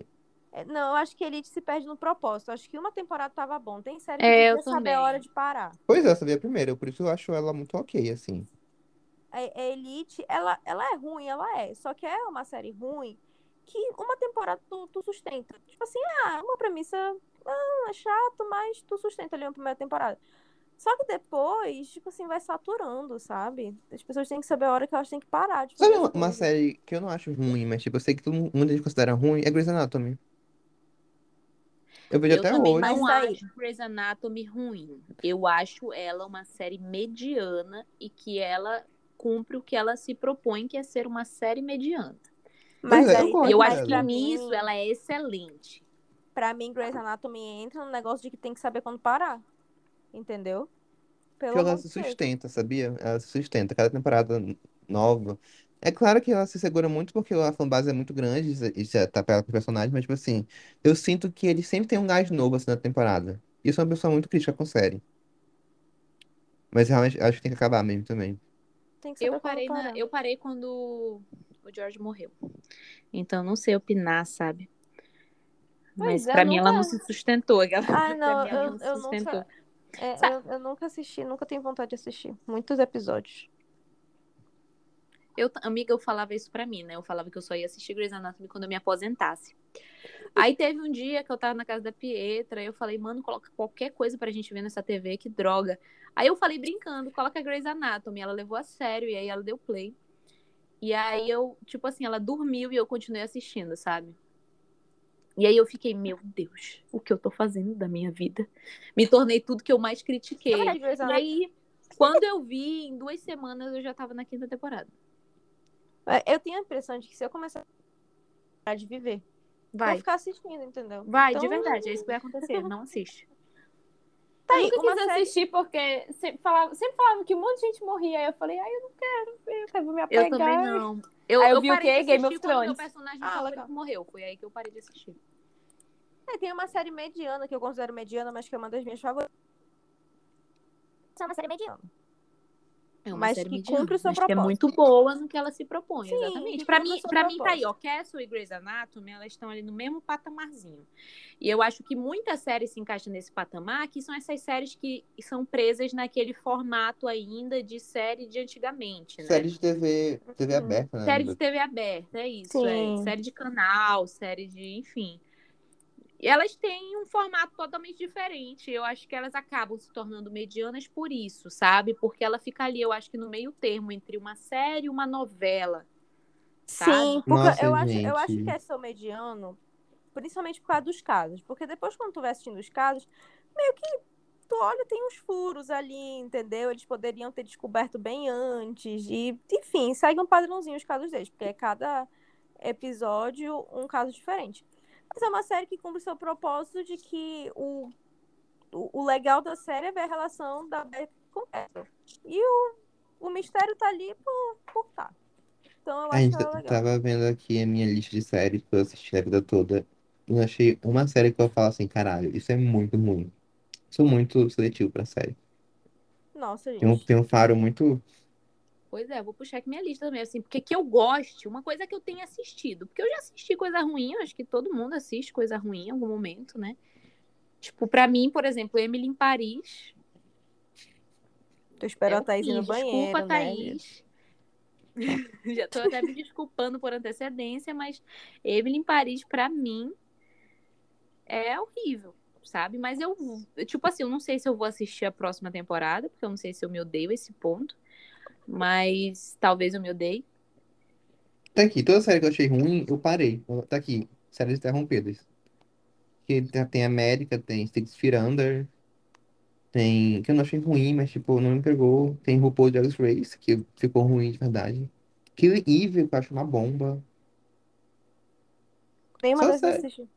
É, Não, eu acho que Elite se perde no propósito. Acho que uma temporada tava bom. Tem série que É, eu saber a hora de parar. Pois é, eu a primeira, por isso eu acho ela muito ok, assim. A, a Elite, ela, ela é ruim, ela é. Só que é uma série ruim que uma temporada tu, tu sustenta. Tipo assim, ah, uma premissa ah, é chato, mas tu sustenta ali uma primeira temporada. Só que depois, tipo assim, vai saturando, sabe? As pessoas têm que saber a hora que elas têm que parar de Sabe fazer uma, série que eu não acho ruim, mas tipo, eu sei que todo mundo, muita gente considera ruim, é Grey's Anatomy. Eu vejo Eu até também hoje. Mas não aí- acho Grey's Anatomy ruim. Eu acho ela uma série mediana e que ela cumpre o que ela se propõe, que é ser uma série mediana. Mas Pois é, eu eu mas acho que pra nisso mim- ela é excelente. Pra mim, Grey's Anatomy entra no negócio de que tem que saber quando parar. Entendeu? Pelo Porque ela se sustenta, sabia? Ela se sustenta. Cada temporada nova. É claro que ela se segura muito porque a fanbase é muito grande e já tá pela com os personagens, mas, tipo assim, eu sinto que ele sempre tem um gás novo assim na temporada. E eu sou uma pessoa muito crítica com série. Mas realmente acho que tem que acabar mesmo também. Que Eu parei, na- eu parei quando o George morreu. Então não sei opinar, sabe? Mas Pois é, pra mim ela não nunca- se sustentou. Ah, pra não, mim, ela eu, não se eu sustentou. nunca. É, eu, eu nunca assisti, nunca tenho vontade de assistir. Muitos episódios. Eu, amiga, eu falava isso pra mim, né? Eu falava que eu só ia assistir Grey's Anatomy quando eu me aposentasse. Aí teve um dia que eu tava na casa da Pietra e eu falei, mano, coloca qualquer coisa pra gente ver nessa TV, que droga. Aí eu falei brincando, coloca Grey's Anatomy. Ela levou a sério e aí ela deu play. E aí eu, tipo assim, ela dormiu e eu continuei assistindo, sabe? E aí eu fiquei, meu Deus, o que eu tô fazendo da minha vida? Me tornei tudo que eu mais critiquei. E aí, quando eu vi, em duas semanas eu já tava na quinta temporada. É, Eu tenho a impressão de que se eu começar a de viver, Vai. vou ficar assistindo, entendeu? Vai, de Então, verdade, é isso que vai acontecer. Não assiste. Tá eu aí, nunca quis série- assistir porque sempre falava, sempre falava que um monte de gente morria. Aí eu falei, ai, eu não quero ver, eu quero me apegar. Eu também não. Eu, Aí eu vi o quê? Game of Thrones. Meu personagem Ah, favorito legal. morreu. Foi aí que eu parei de assistir. É, tem uma série mediana que eu considero mediana, mas que é uma das minhas favoritas. É uma série mediana. É uma Mas série que mediana, cumpre o seu mas que é propósito. muito boa no que ela se propõe, Sim, exatamente. cumpre mim, pra mim tá aí, propósito. ó, Castle e Grey's Anatomy, elas estão ali no mesmo patamarzinho. E eu acho que muitas séries se encaixam nesse patamar, que são essas séries que são presas naquele formato ainda de série de antigamente, né? Série de TV, TV Uhum. aberta, né? Série de TV aberta, é isso. É. Série de canal, série de. Enfim. E elas têm um formato totalmente diferente. Eu acho que elas acabam se tornando medianas por isso, sabe? Porque ela fica ali, eu acho que no meio termo entre uma série e uma novela. Sim, Sabe? porque Nossa, eu, acho, eu acho que é seu mediano, principalmente por causa dos casos. Porque depois, quando tu vai assistindo os casos, meio que tu olha, tem uns furos ali, entendeu? Eles poderiam ter descoberto bem antes. E, enfim, segue um padrãozinho os casos deles, porque é cada episódio um caso diferente. Mas é uma série que cumpre o seu propósito de que o, o, o legal da série é ver a relação da Beth com o Castle. E o, o mistério tá ali por, por tá. Então eu A acho gente que é legal. tava vendo aqui a minha lista de séries que eu assisti a vida toda. E eu achei uma série que eu falo assim, caralho, isso é muito ruim. Sou muito seletivo pra série. Nossa, gente. Tem um, tem um faro muito. Pois é, vou puxar aqui minha lista também, assim, porque que eu goste, uma coisa que eu tenha assistido. Porque eu já assisti coisa ruim, eu acho que todo mundo assiste coisa ruim em algum momento, né? Tipo, pra mim, por exemplo, Emily em Paris. Tu esperou é a Thaís ir no banheiro, Desculpa, né? Thaís. Já tô até me desculpando por antecedência, mas Emily em Paris, pra mim, é horrível, sabe? Mas eu, tipo assim, eu não sei se eu vou assistir a próxima temporada, porque eu não sei se eu me odeio a esse ponto. Mas talvez eu me odeie. Tá aqui, toda série que eu achei ruim, eu parei. Tá aqui, séries interrompidas. Que tem- América, tem Six Feet Under, tem. Que eu não achei ruim, mas tipo, não me pegou. Tem RuPaul Drag Race, que ficou ruim de verdade. Killing Eve, que eu acho uma bomba. Nenhuma das assisti.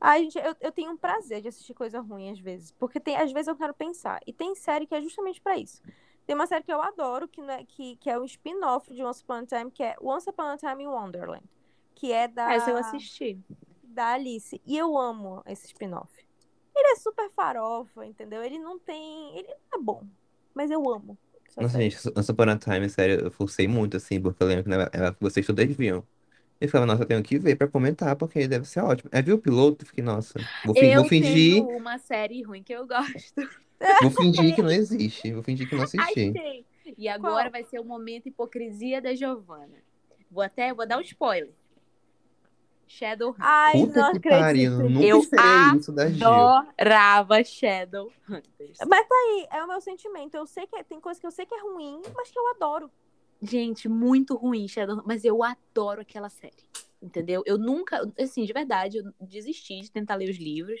Ai, gente, eu, eu tenho um prazer de assistir coisa ruim às vezes. Porque tem, às vezes eu quero pensar. E tem série que é justamente pra isso. Tem uma série que eu adoro, que, não é, que, que é um spin-off de Once Upon a Time, que é Once Upon a Time in Wonderland. Que é da, Essa eu assisti. da Alice. E eu amo esse spin-off. Ele é super farofa, entendeu? Ele não tem. Ele não é bom. Mas eu amo. Nossa, gente, Once Upon a Time, sério, eu forcei muito, assim, porque eu lembro que era- vocês todas viam. Eu falava, nossa, eu tenho que ver pra comentar, porque deve ser ótimo. Aí vi o piloto e fiquei, nossa, vou, fi- Eu vou fingir, tenho uma série ruim que eu gosto. Vou fingir que não existe, vou fingir que não assisti. Achei. E agora Qual? vai ser o momento hipocrisia da Giovana. Vou até, vou dar um spoiler. Shadowhunters. Ai, Puta não que acredito. pariu, nunca Eu isso da Gil. Adorava Shadowhunters. Mas tá aí, é o meu sentimento. Eu sei que é- tem coisa que eu sei que é ruim, mas que eu adoro. Gente, muito ruim Shadowhunters, mas eu adoro aquela série. Entendeu? Eu nunca, assim, de verdade, eu desisti de tentar ler os livros.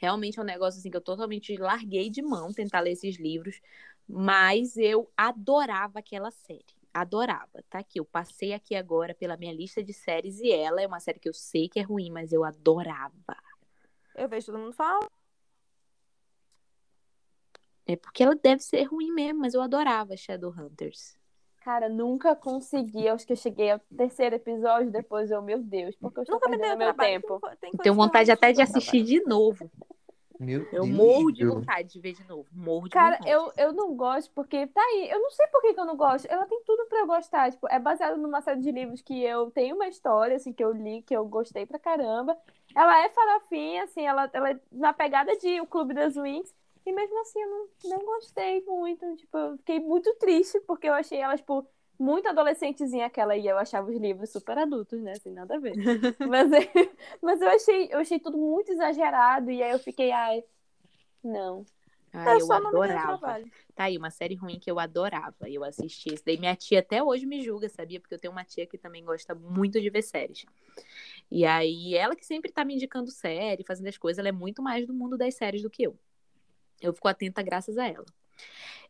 Realmente é um negócio assim que eu totalmente larguei de mão tentar ler esses livros, mas eu adorava aquela série. adorava. Tá aqui, eu passei aqui agora pela minha lista de séries e ela é uma série que eu sei que é ruim, mas eu adorava. Eu vejo todo mundo falar. É porque ela deve ser ruim mesmo, mas eu adorava Shadowhunters. Cara, nunca consegui. Acho que eu cheguei ao terceiro episódio, depois eu, meu Deus, porque eu estou Nunca me deu perdendo meu trabalho. tempo. Tem Tenho vontade até de assistir de novo. Meu Eu Deus, morro de vontade de ver de novo. Morro de Cara, vontade. eu, eu não gosto, porque tá aí. Eu não sei por que, que eu não gosto. Ela tem tudo pra eu gostar. Tipo, é baseado numa série de livros que eu tenho uma história, assim, que eu li, que eu gostei pra caramba. Ela é farofinha, assim, ela, ela é na pegada de O Clube das Winx. E mesmo assim, eu não, não gostei muito. Tipo, eu fiquei muito triste, porque eu achei ela, tipo, muito adolescentezinha aquela. E eu achava os livros super adultos, né? Assim, nada a ver. mas, é- mas eu achei, eu achei tudo muito exagerado. E aí eu fiquei, ai, não. Ai, É eu deu adorava. Tá aí, uma série ruim que eu adorava. Eu assisti esse daí. Minha tia até hoje me julga, sabia? Porque eu tenho uma tia que também gosta muito de ver séries. E aí, ela que sempre tá me indicando série, fazendo as coisas, ela é muito mais do mundo das séries do que eu. Eu fico atenta graças a ela.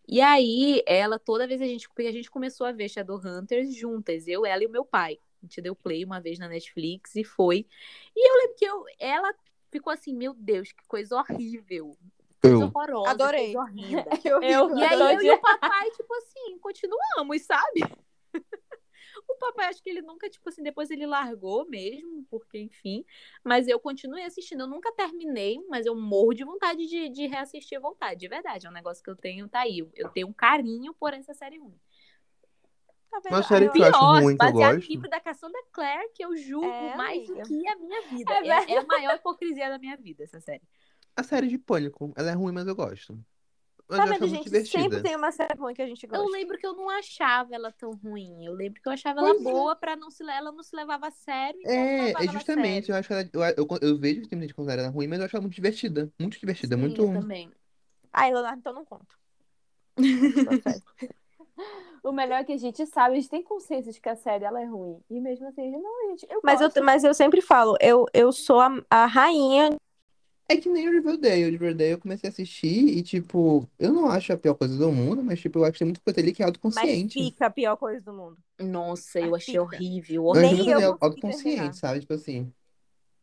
E aí, ela, toda vez a gente, porque a gente começou a ver Shadowhunters juntas, eu, ela e o meu pai. A gente deu play uma vez na Netflix e foi. E eu lembro que eu, ela ficou assim, meu Deus, que coisa horrível. Coisa Eu. horrorosa, Adorei. coisa horrenda. Eu, Eu- E aí eu e o papai, tipo assim, continuamos, sabe? Papai, acho que ele nunca, tipo assim, depois ele largou mesmo, porque, enfim. Mas eu continuei assistindo. Eu nunca terminei, mas eu morro de vontade de, de reassistir à vontade. De verdade, é um negócio que eu tenho, tá aí. Eu tenho um carinho por essa série ruim. Tá vendo? Uma série que eu acho ruim, que eu baseado no gosto. livro da Cassandra Clare, que eu julgo É, mais do que a minha vida. É É, é a maior hipocrisia da minha vida, essa série. A série de Pânico, ela é ruim, mas eu gosto. Mas Tá vendo, ela gente? Sempre divertida. tem uma série ruim que a gente gosta. Eu lembro que eu não achava ela tão ruim. Eu lembro que eu achava ela Pois é. boa pra não se ela não se levava a sério. Então É, é ela a justamente, eu acho que ela, eu, eu, eu vejo que tem gente que considera ela ruim, mas eu acho ela muito divertida. Muito divertida, Sim, muito. eu também. Ai, Leonardo, então não conto. O melhor é que a gente sabe, a gente tem consciência de que a série ela é ruim. E mesmo assim, a gente, não, gente, eu mas, eu, mas eu sempre falo, eu, eu sou a, a rainha. É que nem o Riverdale. O Riverdale eu comecei a assistir e, tipo, eu não acho a pior coisa do mundo, mas, tipo, eu acho que tem muita coisa ali que é Mas autoconsciente. fica a pior coisa do mundo. Nossa, eu achei Fica. horrível, Mas Nem coisa eu é consegui autoconsciente, terminar. sabe? Tipo assim.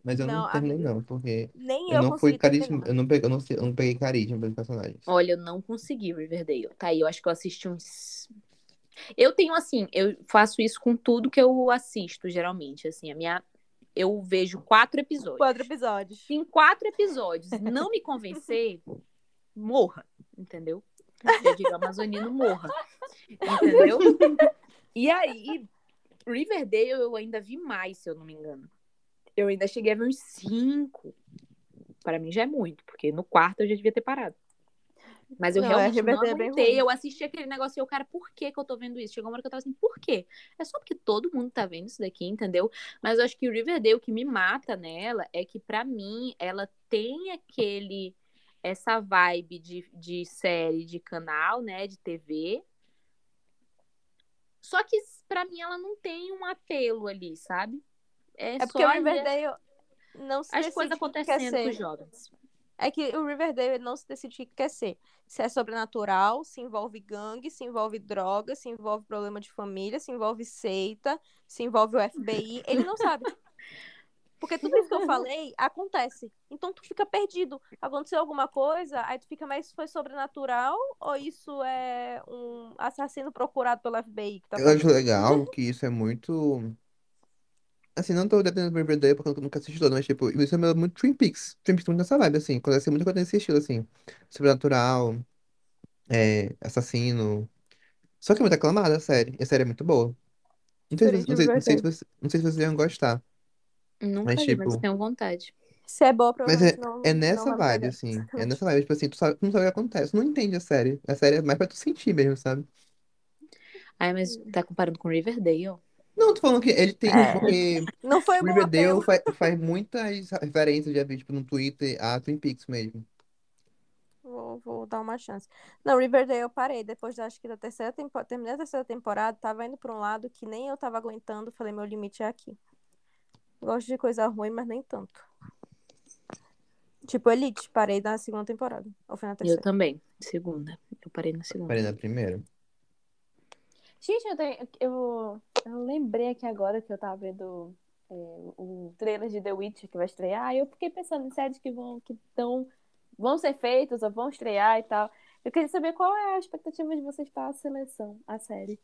Mas eu não, Não, terminei, não, porque Nem eu eu não fui consegui carisma, terminar. eu não peguei, eu não, sei- eu não peguei carisma pelos personagens. Olha, eu não consegui Riverdale. Tá aí, eu acho que eu assisti uns. Eu tenho assim, eu faço isso com tudo que eu assisto, geralmente. Assim, a minha. Eu vejo quatro episódios. Quatro episódios. Se em quatro episódios não me convencer, morra, entendeu? Já digo, amazonino morra, entendeu? E aí, Riverdale eu ainda vi mais, se eu não me engano. Eu ainda cheguei a ver uns cinco. Para mim já é muito, porque no quarto eu já devia ter parado. Mas eu Não, é, realmente não é aguentei. ruim. Eu assisti aquele negócio e eu, cara, por que que eu tô vendo isso? Chegou uma hora que eu tava assim, por quê? É só porque todo mundo tá vendo isso daqui, entendeu? Mas eu acho que o Riverdale, o que me mata nela é que, pra mim, ela tem aquele. Essa vibe de, de série de canal, né? De TV. Só que, pra mim, ela não tem um apelo ali, sabe? É, É porque o Riverdale não se as decide coisas acontecendo com os jovens. É que o Riverdale não se decide o que quer ser. Se é sobrenatural, se envolve gangue, se envolve droga, se envolve problema de família, se envolve seita, se envolve o FBI. Ele não sabe. Porque tudo isso que eu falei acontece. Então tu fica perdido. Aconteceu alguma coisa, aí tu fica, mas isso foi sobrenatural ou isso é um assassino procurado pelo FBI que tá Eu acho legal que isso é muito. Assim, não tô dependendo do Riverdale porque eu nunca assisti todo, mas tipo, isso é muito Twin Peaks. Twin Peaks muito nessa vibe, assim. Acontece muita coisa nesse estilo, assim. Sobrenatural, é, assassino. Só que é muito aclamada a série. E a série é muito boa. Não sei, se- Diferente não do sei, não sei se Riverdale. você, não sei se vocês iam gostar. Nunca Mas, vi, mas tipo, tenho vontade. Se é boa, Mas é, provavelmente não, é não nessa vai me vibe, pegar. assim. É nessa vibe. Tipo assim, tu, sabe, tu não sabe o que acontece. Tu não entende a série. A série é mais pra tu sentir mesmo, sabe? Ai, mas tá comparando com Riverdale? Não, tô falando que ele tem. É. Porque Não foi o bom Riverdale apelo. faz, faz muitas referências, já vi, tipo, no Twitter, a Twin Peaks mesmo. Vou, vou dar uma chance. Não, Riverdale eu parei. Depois, da- acho que da terceira temporada, terminei a terceira temporada, tava indo pra um lado que nem eu tava aguentando. Falei, meu limite é aqui. Gosto de coisa ruim, mas nem tanto. Tipo, Elite, parei na segunda temporada. Ou foi na Eu terceira? também, segunda. Eu parei na segunda. Parei na primeira. Gente, eu, tenho, eu, eu lembrei aqui agora que eu tava vendo é, o trailer de The Witcher que vai estrear. E eu fiquei pensando em séries que vão, que tão, vão ser feitas ou vão estrear e tal. Eu queria saber qual é a expectativa de vocês para a seleção, a série.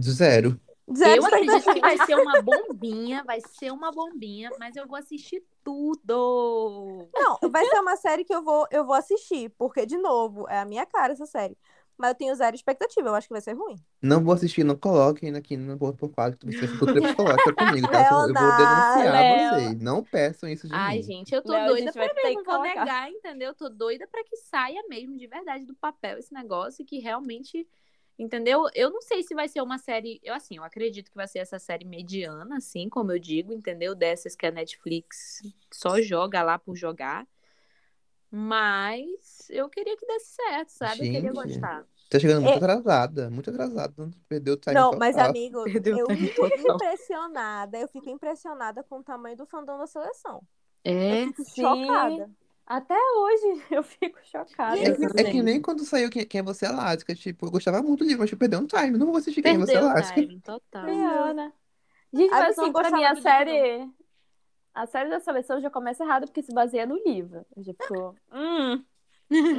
Zero. Zero Eu acredito que vai ser uma bombinha, vai ser uma bombinha, mas eu vou assistir tudo. Não, vai ser uma série que eu vou, eu vou assistir, porque, de novo, é a minha cara essa série. Mas eu tenho zero expectativa, eu acho que vai ser ruim. Não vou assistir, não coloquem aqui no Porto por Quatro, que você ficou crepusculosa comigo, tá? Eu vou denunciar Léo. vocês. Não peçam isso de Ai, mim. gente, eu tô Léo, doida pra ver, que não vou colocar. negar, entendeu? Tô doida pra que saia mesmo de verdade do papel esse negócio e que realmente, entendeu? Eu não sei se vai ser uma série, eu assim, eu acredito que vai ser essa série mediana, assim, como eu digo, entendeu? Dessas que a Netflix só joga lá por jogar. Mas eu queria que desse certo, sabe? Eu queria Gente. gostar. Tá chegando muito É. atrasada, muito atrasada. Perdeu o time Não, total. mas, amigo, Perdeu eu time fico total. impressionada. Eu fico impressionada com o tamanho do fandom da seleção. É, Eu fico Sim. chocada. Até hoje eu fico chocada. É, é que gente. nem quando saiu Quem, Quem é Você Alaska. Tipo, eu gostava muito do livro, mas tipo, perdeu um time. Não vou assistir Quem é Você perdeu o Alaska. timing total. Perdeu, né? Gente, mas eu assim, pra mim a série. A série da seleção já começa errado porque se baseia no livro. Eu já fico. Hum.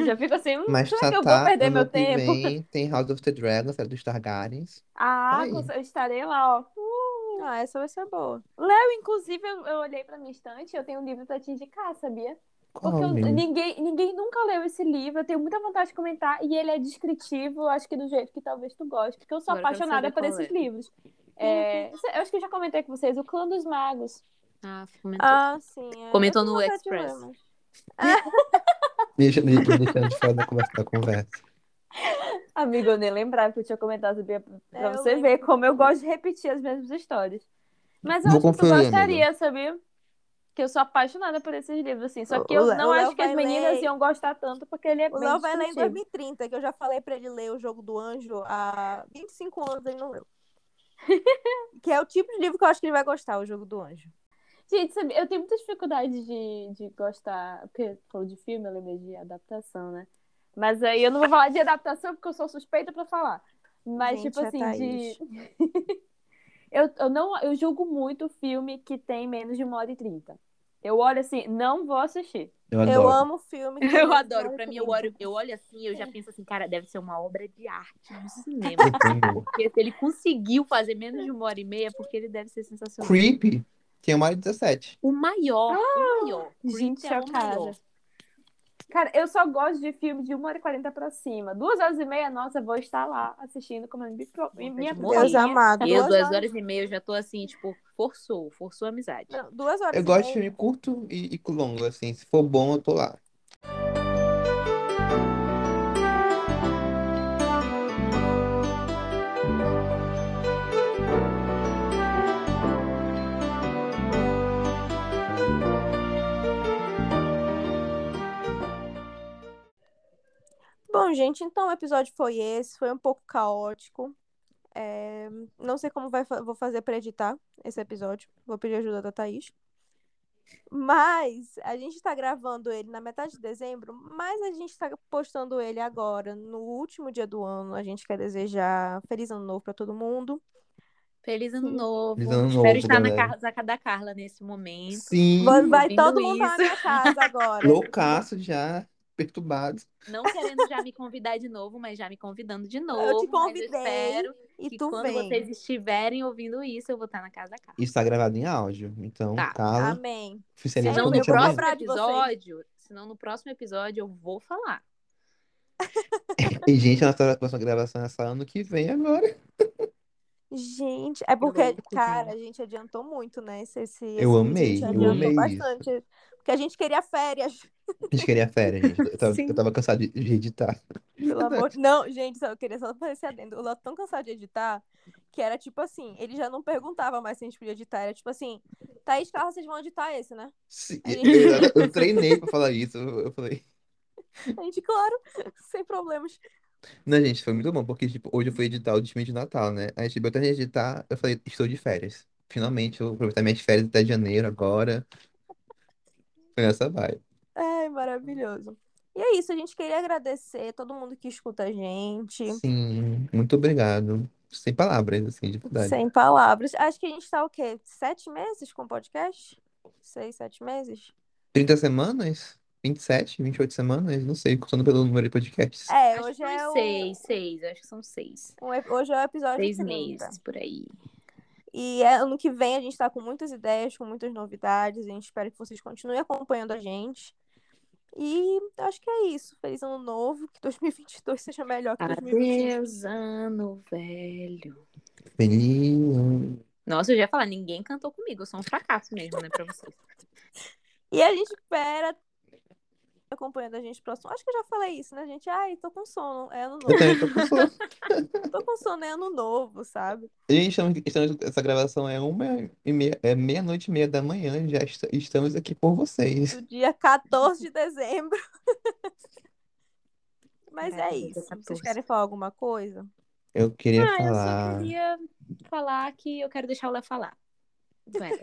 Já fico assim, hum, Mas será tá, que eu tá, vou perder ano meu tempo? vem tem House of the Dragon, série dos Targaryens. Ah, Tá eu estarei lá, ó. Uh, Ah, essa vai ser boa. Eu, inclusive, eu, eu olhei pra minha estante eu tenho um livro pra te indicar, sabia? Qual, Porque eu- ninguém, ninguém nunca leu esse livro, eu tenho muita vontade de comentar, e ele é descritivo, acho que do jeito que talvez tu goste, porque eu sou Agora apaixonada por esses é. livros. É, eu acho que eu já comentei com vocês, o Clã dos Magos. Ah, comentou. Ah, sim. é. Comentou no Express. mas- Deixa, me deixando de fora da conversa. Da conversa. Amigo, eu nem lembrava que eu tinha comentado, sabia? Pra É, você lembro. ver como eu gosto de repetir as mesmas histórias. Mas eu Vou acho que tu gostaria, sabia? Que eu sou apaixonada por esses livros, assim. Só que O eu Léo- não o Léo acho que as meninas ler- iam gostar tanto, porque ele é O bem Léo vai ler em descritivo. 2030, que eu já falei pra ele ler o Jogo do Anjo há 25 anos, ele não leu. que é o tipo de livro que eu acho que ele vai gostar, o Jogo do Anjo. Gente, sabe, eu tenho muita dificuldade de, de gostar, porque falou de filme, eu lembrei de adaptação, né? Mas aí eu não vou falar de adaptação porque eu sou suspeita pra falar. Mas, Gente, tipo a assim, de. eu, eu, não, eu julgo muito filme que tem menos de uma hora e trinta. Eu olho assim, não vou assistir. Eu Eu adoro. amo filme. Eu adoro. Pra mim, eu olho, eu olho assim, eu já penso assim, cara, deve ser uma obra de arte no cinema. Porque se ele conseguiu fazer menos de uma hora e meia, porque ele deve ser sensacional. Creepy. Tem uma hora e 17. O maior, o maior. Gente, é o maior. Cara, eu só gosto de filme de 1 hora e 40 pra cima. Duas horas e meia, nossa, eu vou estar lá assistindo comendo bipro- minha de. Deus amado. Eu, duas duas horas, horas e meia, eu já tô assim, tipo, forçou, forçou a amizade. não, duas horas Eu e gosto de meia. filme curto e, e longo, assim. Se for bom, eu tô lá. Bom, gente, então o episódio foi esse. Foi um pouco caótico. É, Não sei como vai fa- vou fazer pra editar esse episódio. Vou pedir ajuda da Thaís. Mas a gente tá gravando ele na metade de dezembro, mas a gente tá postando ele agora, no último dia do ano. A gente quer desejar feliz ano novo pra todo mundo. Feliz ano novo. Feliz ano Espero novo, estar na galera. casa da Carla nesse momento. Sim. Vai todo mundo lá na minha casa agora. Loucaço já. Perturbado. Não querendo já me convidar de novo, mas já me convidando de novo. Eu te mas convidei espero e que tu quando vem. vocês estiverem ouvindo isso, eu vou estar na casa da Carla. Isso tá gravado em áudio. Então, Tá. Carla, Amém. Senão no eu próximo episódio, senão no próximo episódio eu vou falar. E, gente, a nossa próxima gravação é só ano que vem agora. Gente, é porque, cara, a gente adiantou muito, né? Esse, esse, Eu esse amei, eu gente adiantou amei isso. bastante. Porque a gente queria férias, A gente queria férias, gente. Eu tava, Sim. eu tava cansado de, de editar. pelo amor. Não, gente, só, eu queria só fazer esse adendo. O Léo tão cansado de editar que era tipo assim, ele já não perguntava mais se a gente podia editar. Era tipo assim, Thaís, Carla, vocês vão editar esse, né? Sim, A eu, gente- eu treinei pra falar isso. Eu, eu falei. A gente, claro, sem problemas. Não, gente, foi muito bom, porque tipo, hoje eu fui editar o time de Natal, né? Aí, tipo, eu terminei de editar, eu falei, estou de férias. Finalmente, eu vou aproveitar minhas férias até janeiro agora. Foi nessa vibe. Maravilhoso. E é isso, a gente queria agradecer todo mundo que escuta a gente. Sim, muito obrigado. sem palavras, assim, de verdade. Sem palavras. Acho que a gente tá o quê? Sete meses com podcast? Seis, sete meses? 30 semanas? 27, 28 semanas? Não sei, contando pelo número de podcasts. É, Acho hoje que é o, seis, seis, acho que são seis. um hoje é o episódio Seis 30. meses, por aí. E é, ano que vem a gente tá com muitas ideias, com muitas novidades. A gente espera que vocês continuem acompanhando a gente. E acho que é isso. Feliz ano novo. Que 2022 seja melhor que 2021. Adeus, ano velho. Feliz. Nossa, eu já ia falar, ninguém cantou comigo, eu sou um fracasso mesmo, né, pra vocês. E a gente espera acompanhando a gente próximo. Acho que eu já falei isso, né, gente? Ai, tô com sono. É ano Eu novo. também tô com sono. tô com sono, é ano novo, sabe? Gente, estamos, estamos- essa gravação é uma e meia, é meia-noite e meia da manhã, já est- estamos aqui por vocês. Do dia 14 de dezembro. Mas É, é isso. 14. Vocês querem falar alguma coisa? Eu queria Ah, eu só falar. queria falar que eu quero deixar o Léo falar.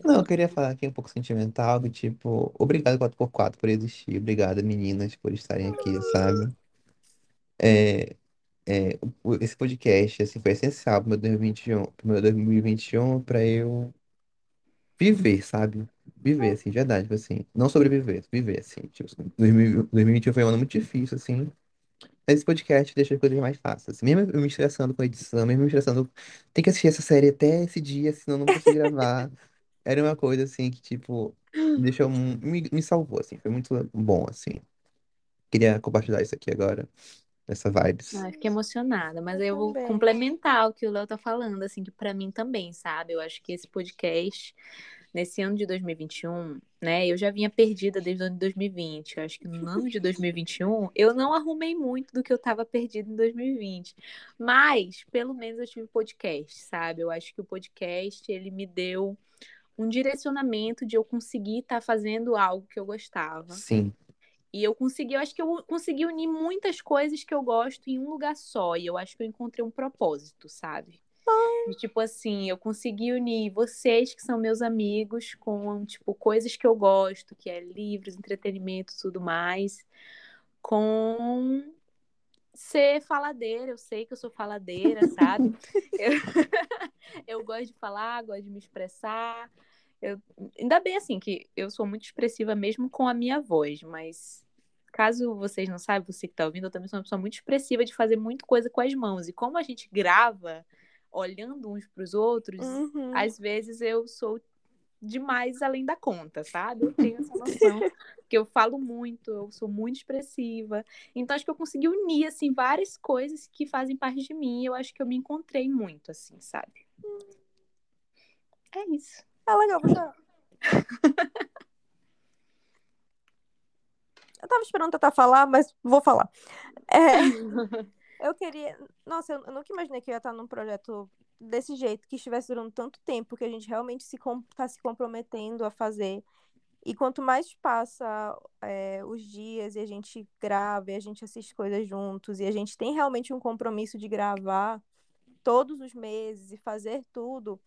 Não, eu queria falar aqui um pouco sentimental, que tipo, obrigado 4x4 por existir, obrigada meninas por estarem aqui, sabe? É, é, esse podcast, assim, foi essencial pro meu 2021, pro meu 2021 pra eu viver, sabe? Viver, assim, de verdade, tipo assim, não sobreviver, viver, assim, tipo, 2000 2021 foi um ano muito difícil, assim, mas esse podcast deixa as coisas mais fáceis, assim, mesmo eu me estressando com a edição, mesmo me estressando, tem que assistir essa série até esse dia, senão eu não consigo gravar, era uma coisa, assim, que, tipo, me deixou, mu- me, me salvou, assim, foi muito bom, assim, queria compartilhar isso aqui agora, essa vibes. Ai, fiquei emocionada, mas aí eu vou também. complementar o que o Léo tá falando, assim, que pra mim também, sabe? Eu acho que esse podcast, nesse ano de 2021, né? Eu já vinha perdida desde o ano de 2020. Eu acho que no ano de 2021 eu não arrumei muito do que eu tava perdida em 2020. Mas, pelo menos, eu tive podcast, sabe? Eu acho que o podcast, ele me deu um direcionamento de eu conseguir estar fazendo algo que eu gostava. Sim, E eu consegui, eu acho que eu consegui unir muitas coisas que eu gosto em um lugar só. E eu acho que eu encontrei um propósito, sabe? De, tipo assim, eu consegui unir vocês que são meus amigos com, tipo, coisas que eu gosto, que é livros, entretenimento e tudo mais, com ser faladeira. Eu sei que eu sou faladeira, sabe? Eu, eu gosto de falar, gosto de me expressar. Eu, ainda bem assim que eu sou muito expressiva mesmo com a minha voz, mas caso vocês não saibam, você que tá ouvindo, eu também sou uma pessoa muito expressiva de fazer muita coisa com as mãos. E como a gente grava olhando uns para os outros, Uhum. às vezes eu sou demais além da conta, sabe? Eu tenho essa noção que eu falo muito, eu sou muito expressiva. Então acho que eu consegui unir assim várias coisas que fazem parte de mim. E eu acho que eu me encontrei muito assim, sabe? É isso. Ah, legal, chorar. Eu tava esperando tentar falar, mas vou falar. É, eu queria. Nossa, eu, nunca imaginei que eu ia estar num projeto desse jeito, que estivesse durando tanto tempo, que a gente realmente se com... tá se comprometendo a fazer. E quanto mais passa é, os dias e a gente grava e a gente assiste coisas juntos e a gente tem realmente um compromisso de gravar todos os meses e fazer tudo,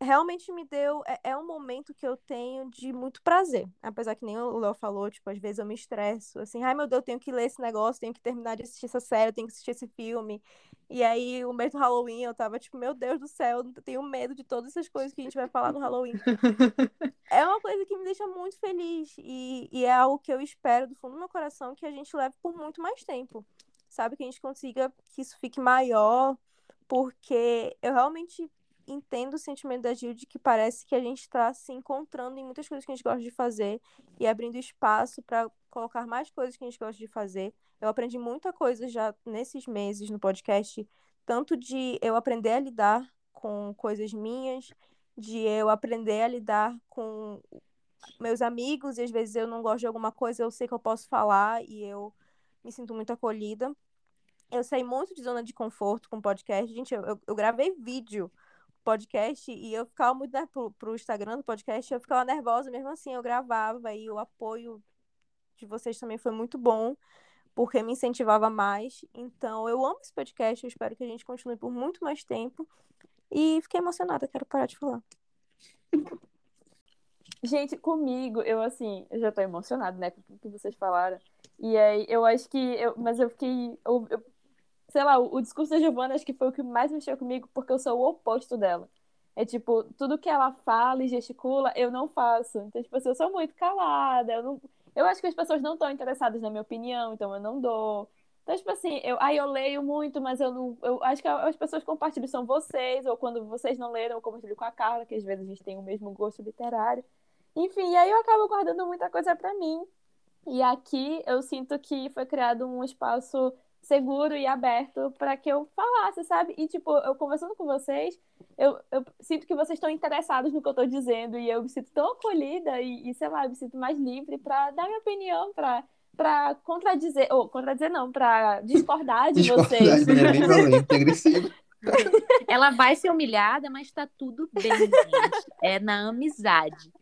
realmente me deu. É, é um momento que eu tenho de muito prazer. Apesar que nem o Léo falou, tipo, às vezes eu me estresso, assim, ai meu Deus, eu tenho que ler esse negócio, tenho que terminar de assistir essa série, eu tenho que assistir esse filme. E aí, o mês do Halloween, eu tava tipo, meu Deus do céu, eu tenho medo de todas essas coisas que a gente vai falar no Halloween. é uma coisa que me deixa muito feliz. E, e é algo que eu espero do fundo do meu coração que a gente leve por muito mais tempo. Sabe? Que a gente consiga que isso fique maior, porque eu realmente entendo o sentimento da Gil de que parece que a gente está se encontrando em muitas coisas que a gente gosta de fazer e abrindo espaço para colocar mais coisas que a gente gosta de fazer. Eu aprendi muita coisa já nesses meses no podcast, tanto de eu aprender a lidar com coisas minhas, de eu aprender a lidar com meus amigos, e às vezes eu não gosto de alguma coisa, eu sei que eu posso falar e eu me sinto muito acolhida. Eu saí muito de zona de conforto com podcast. Gente, eu, eu, eu gravei vídeo podcast e eu ficava muito né, pro, pro Instagram do podcast, eu ficava nervosa mesmo assim, eu gravava e o apoio de vocês também foi muito bom, porque me incentivava mais. Então, eu amo esse podcast, eu espero que a gente continue por muito mais tempo. E fiquei emocionada, quero parar de falar. Gente, comigo, eu assim, eu já tô emocionada, né, com tudo que vocês falaram. E aí, eu acho que. Eu, mas eu fiquei. Eu, eu sei lá, o, discurso da Giovanna acho que foi o que mais mexeu comigo, porque eu sou o oposto dela. É tipo, tudo que ela fala e gesticula, eu não faço. Então, tipo assim, eu sou muito calada. Eu, não... eu acho que as pessoas não estão interessadas na minha opinião, então eu não dou. Então, tipo assim, eu, aí eu leio muito, mas eu não. Eu acho que as pessoas compartilham são vocês, ou quando vocês não leram, eu compartilho com a Carla, que às vezes a gente tem o mesmo gosto literário. Enfim, e aí eu acabo guardando muita coisa para mim. E aqui eu sinto que foi criado um espaço seguro e aberto para que eu falasse, sabe? E, tipo, eu conversando com vocês, eu, eu sinto que vocês estão interessados no que eu estou dizendo e eu me sinto tão acolhida e, e sei lá, me sinto mais livre para dar minha opinião, para para contradizer, ou contradizer não, para discordar de Discordar vocês. de maneira bem violenta agressiva. Ela vai ser humilhada, mas tá tudo bem, gente. É na amizade.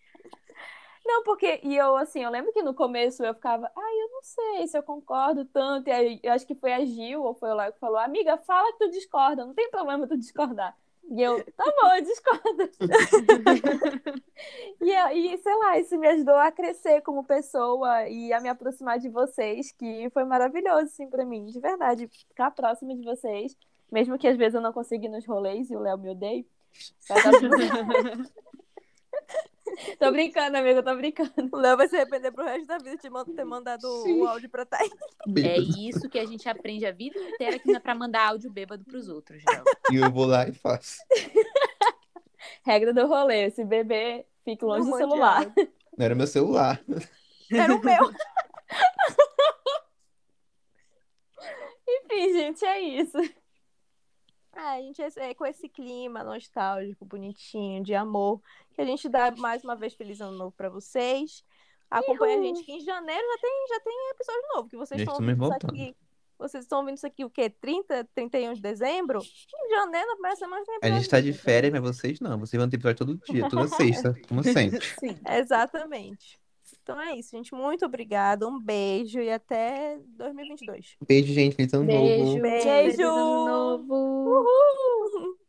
Não, porque, e eu, assim, eu lembro que no começo eu ficava, ai, eu não sei se eu concordo tanto, e aí eu acho que foi a Gil, ou foi o Léo que falou, amiga, fala que tu discorda, não tem problema tu discordar. E eu, tá bom, eu discordo. e, e, sei lá, isso me ajudou a crescer como pessoa e a me aproximar de vocês, que foi maravilhoso, assim, pra mim, de verdade, ficar próximo de vocês, mesmo que às vezes eu não consiga ir nos rolês e o Léo me odeie. Tô brincando, amigo, tô brincando. O Léo vai se arrepender pro resto da vida de ter mandado Sim. o áudio pra Thaís. É isso que a gente aprende a vida inteira que não é pra mandar áudio bêbado pros outros, Léo. E eu vou lá e faço. Regra do rolê, se beber, fique longe do celular. Não era meu celular. Era o meu. Enfim, gente, é isso. Ah, a gente é com esse clima nostálgico, bonitinho, de amor, que a gente dá mais uma vez feliz ano novo pra vocês. Acompanha a gente que em janeiro já tem, já tem episódio novo, que vocês estão ouvindo isso aqui. Vocês estão ouvindo isso aqui o quê? 30, 31 de dezembro? Em janeiro, na primeira semana tem A episódio. gente tá de férias, mas vocês não. Vocês vão ter episódio todo dia, toda sexta, como sempre. Sim. Exatamente. Então é isso, gente. Muito obrigada. Um beijo e até 2022. Beijo, gente. Feliz ano Beijo. novo. Beijo. Feliz ano novo. Uhul!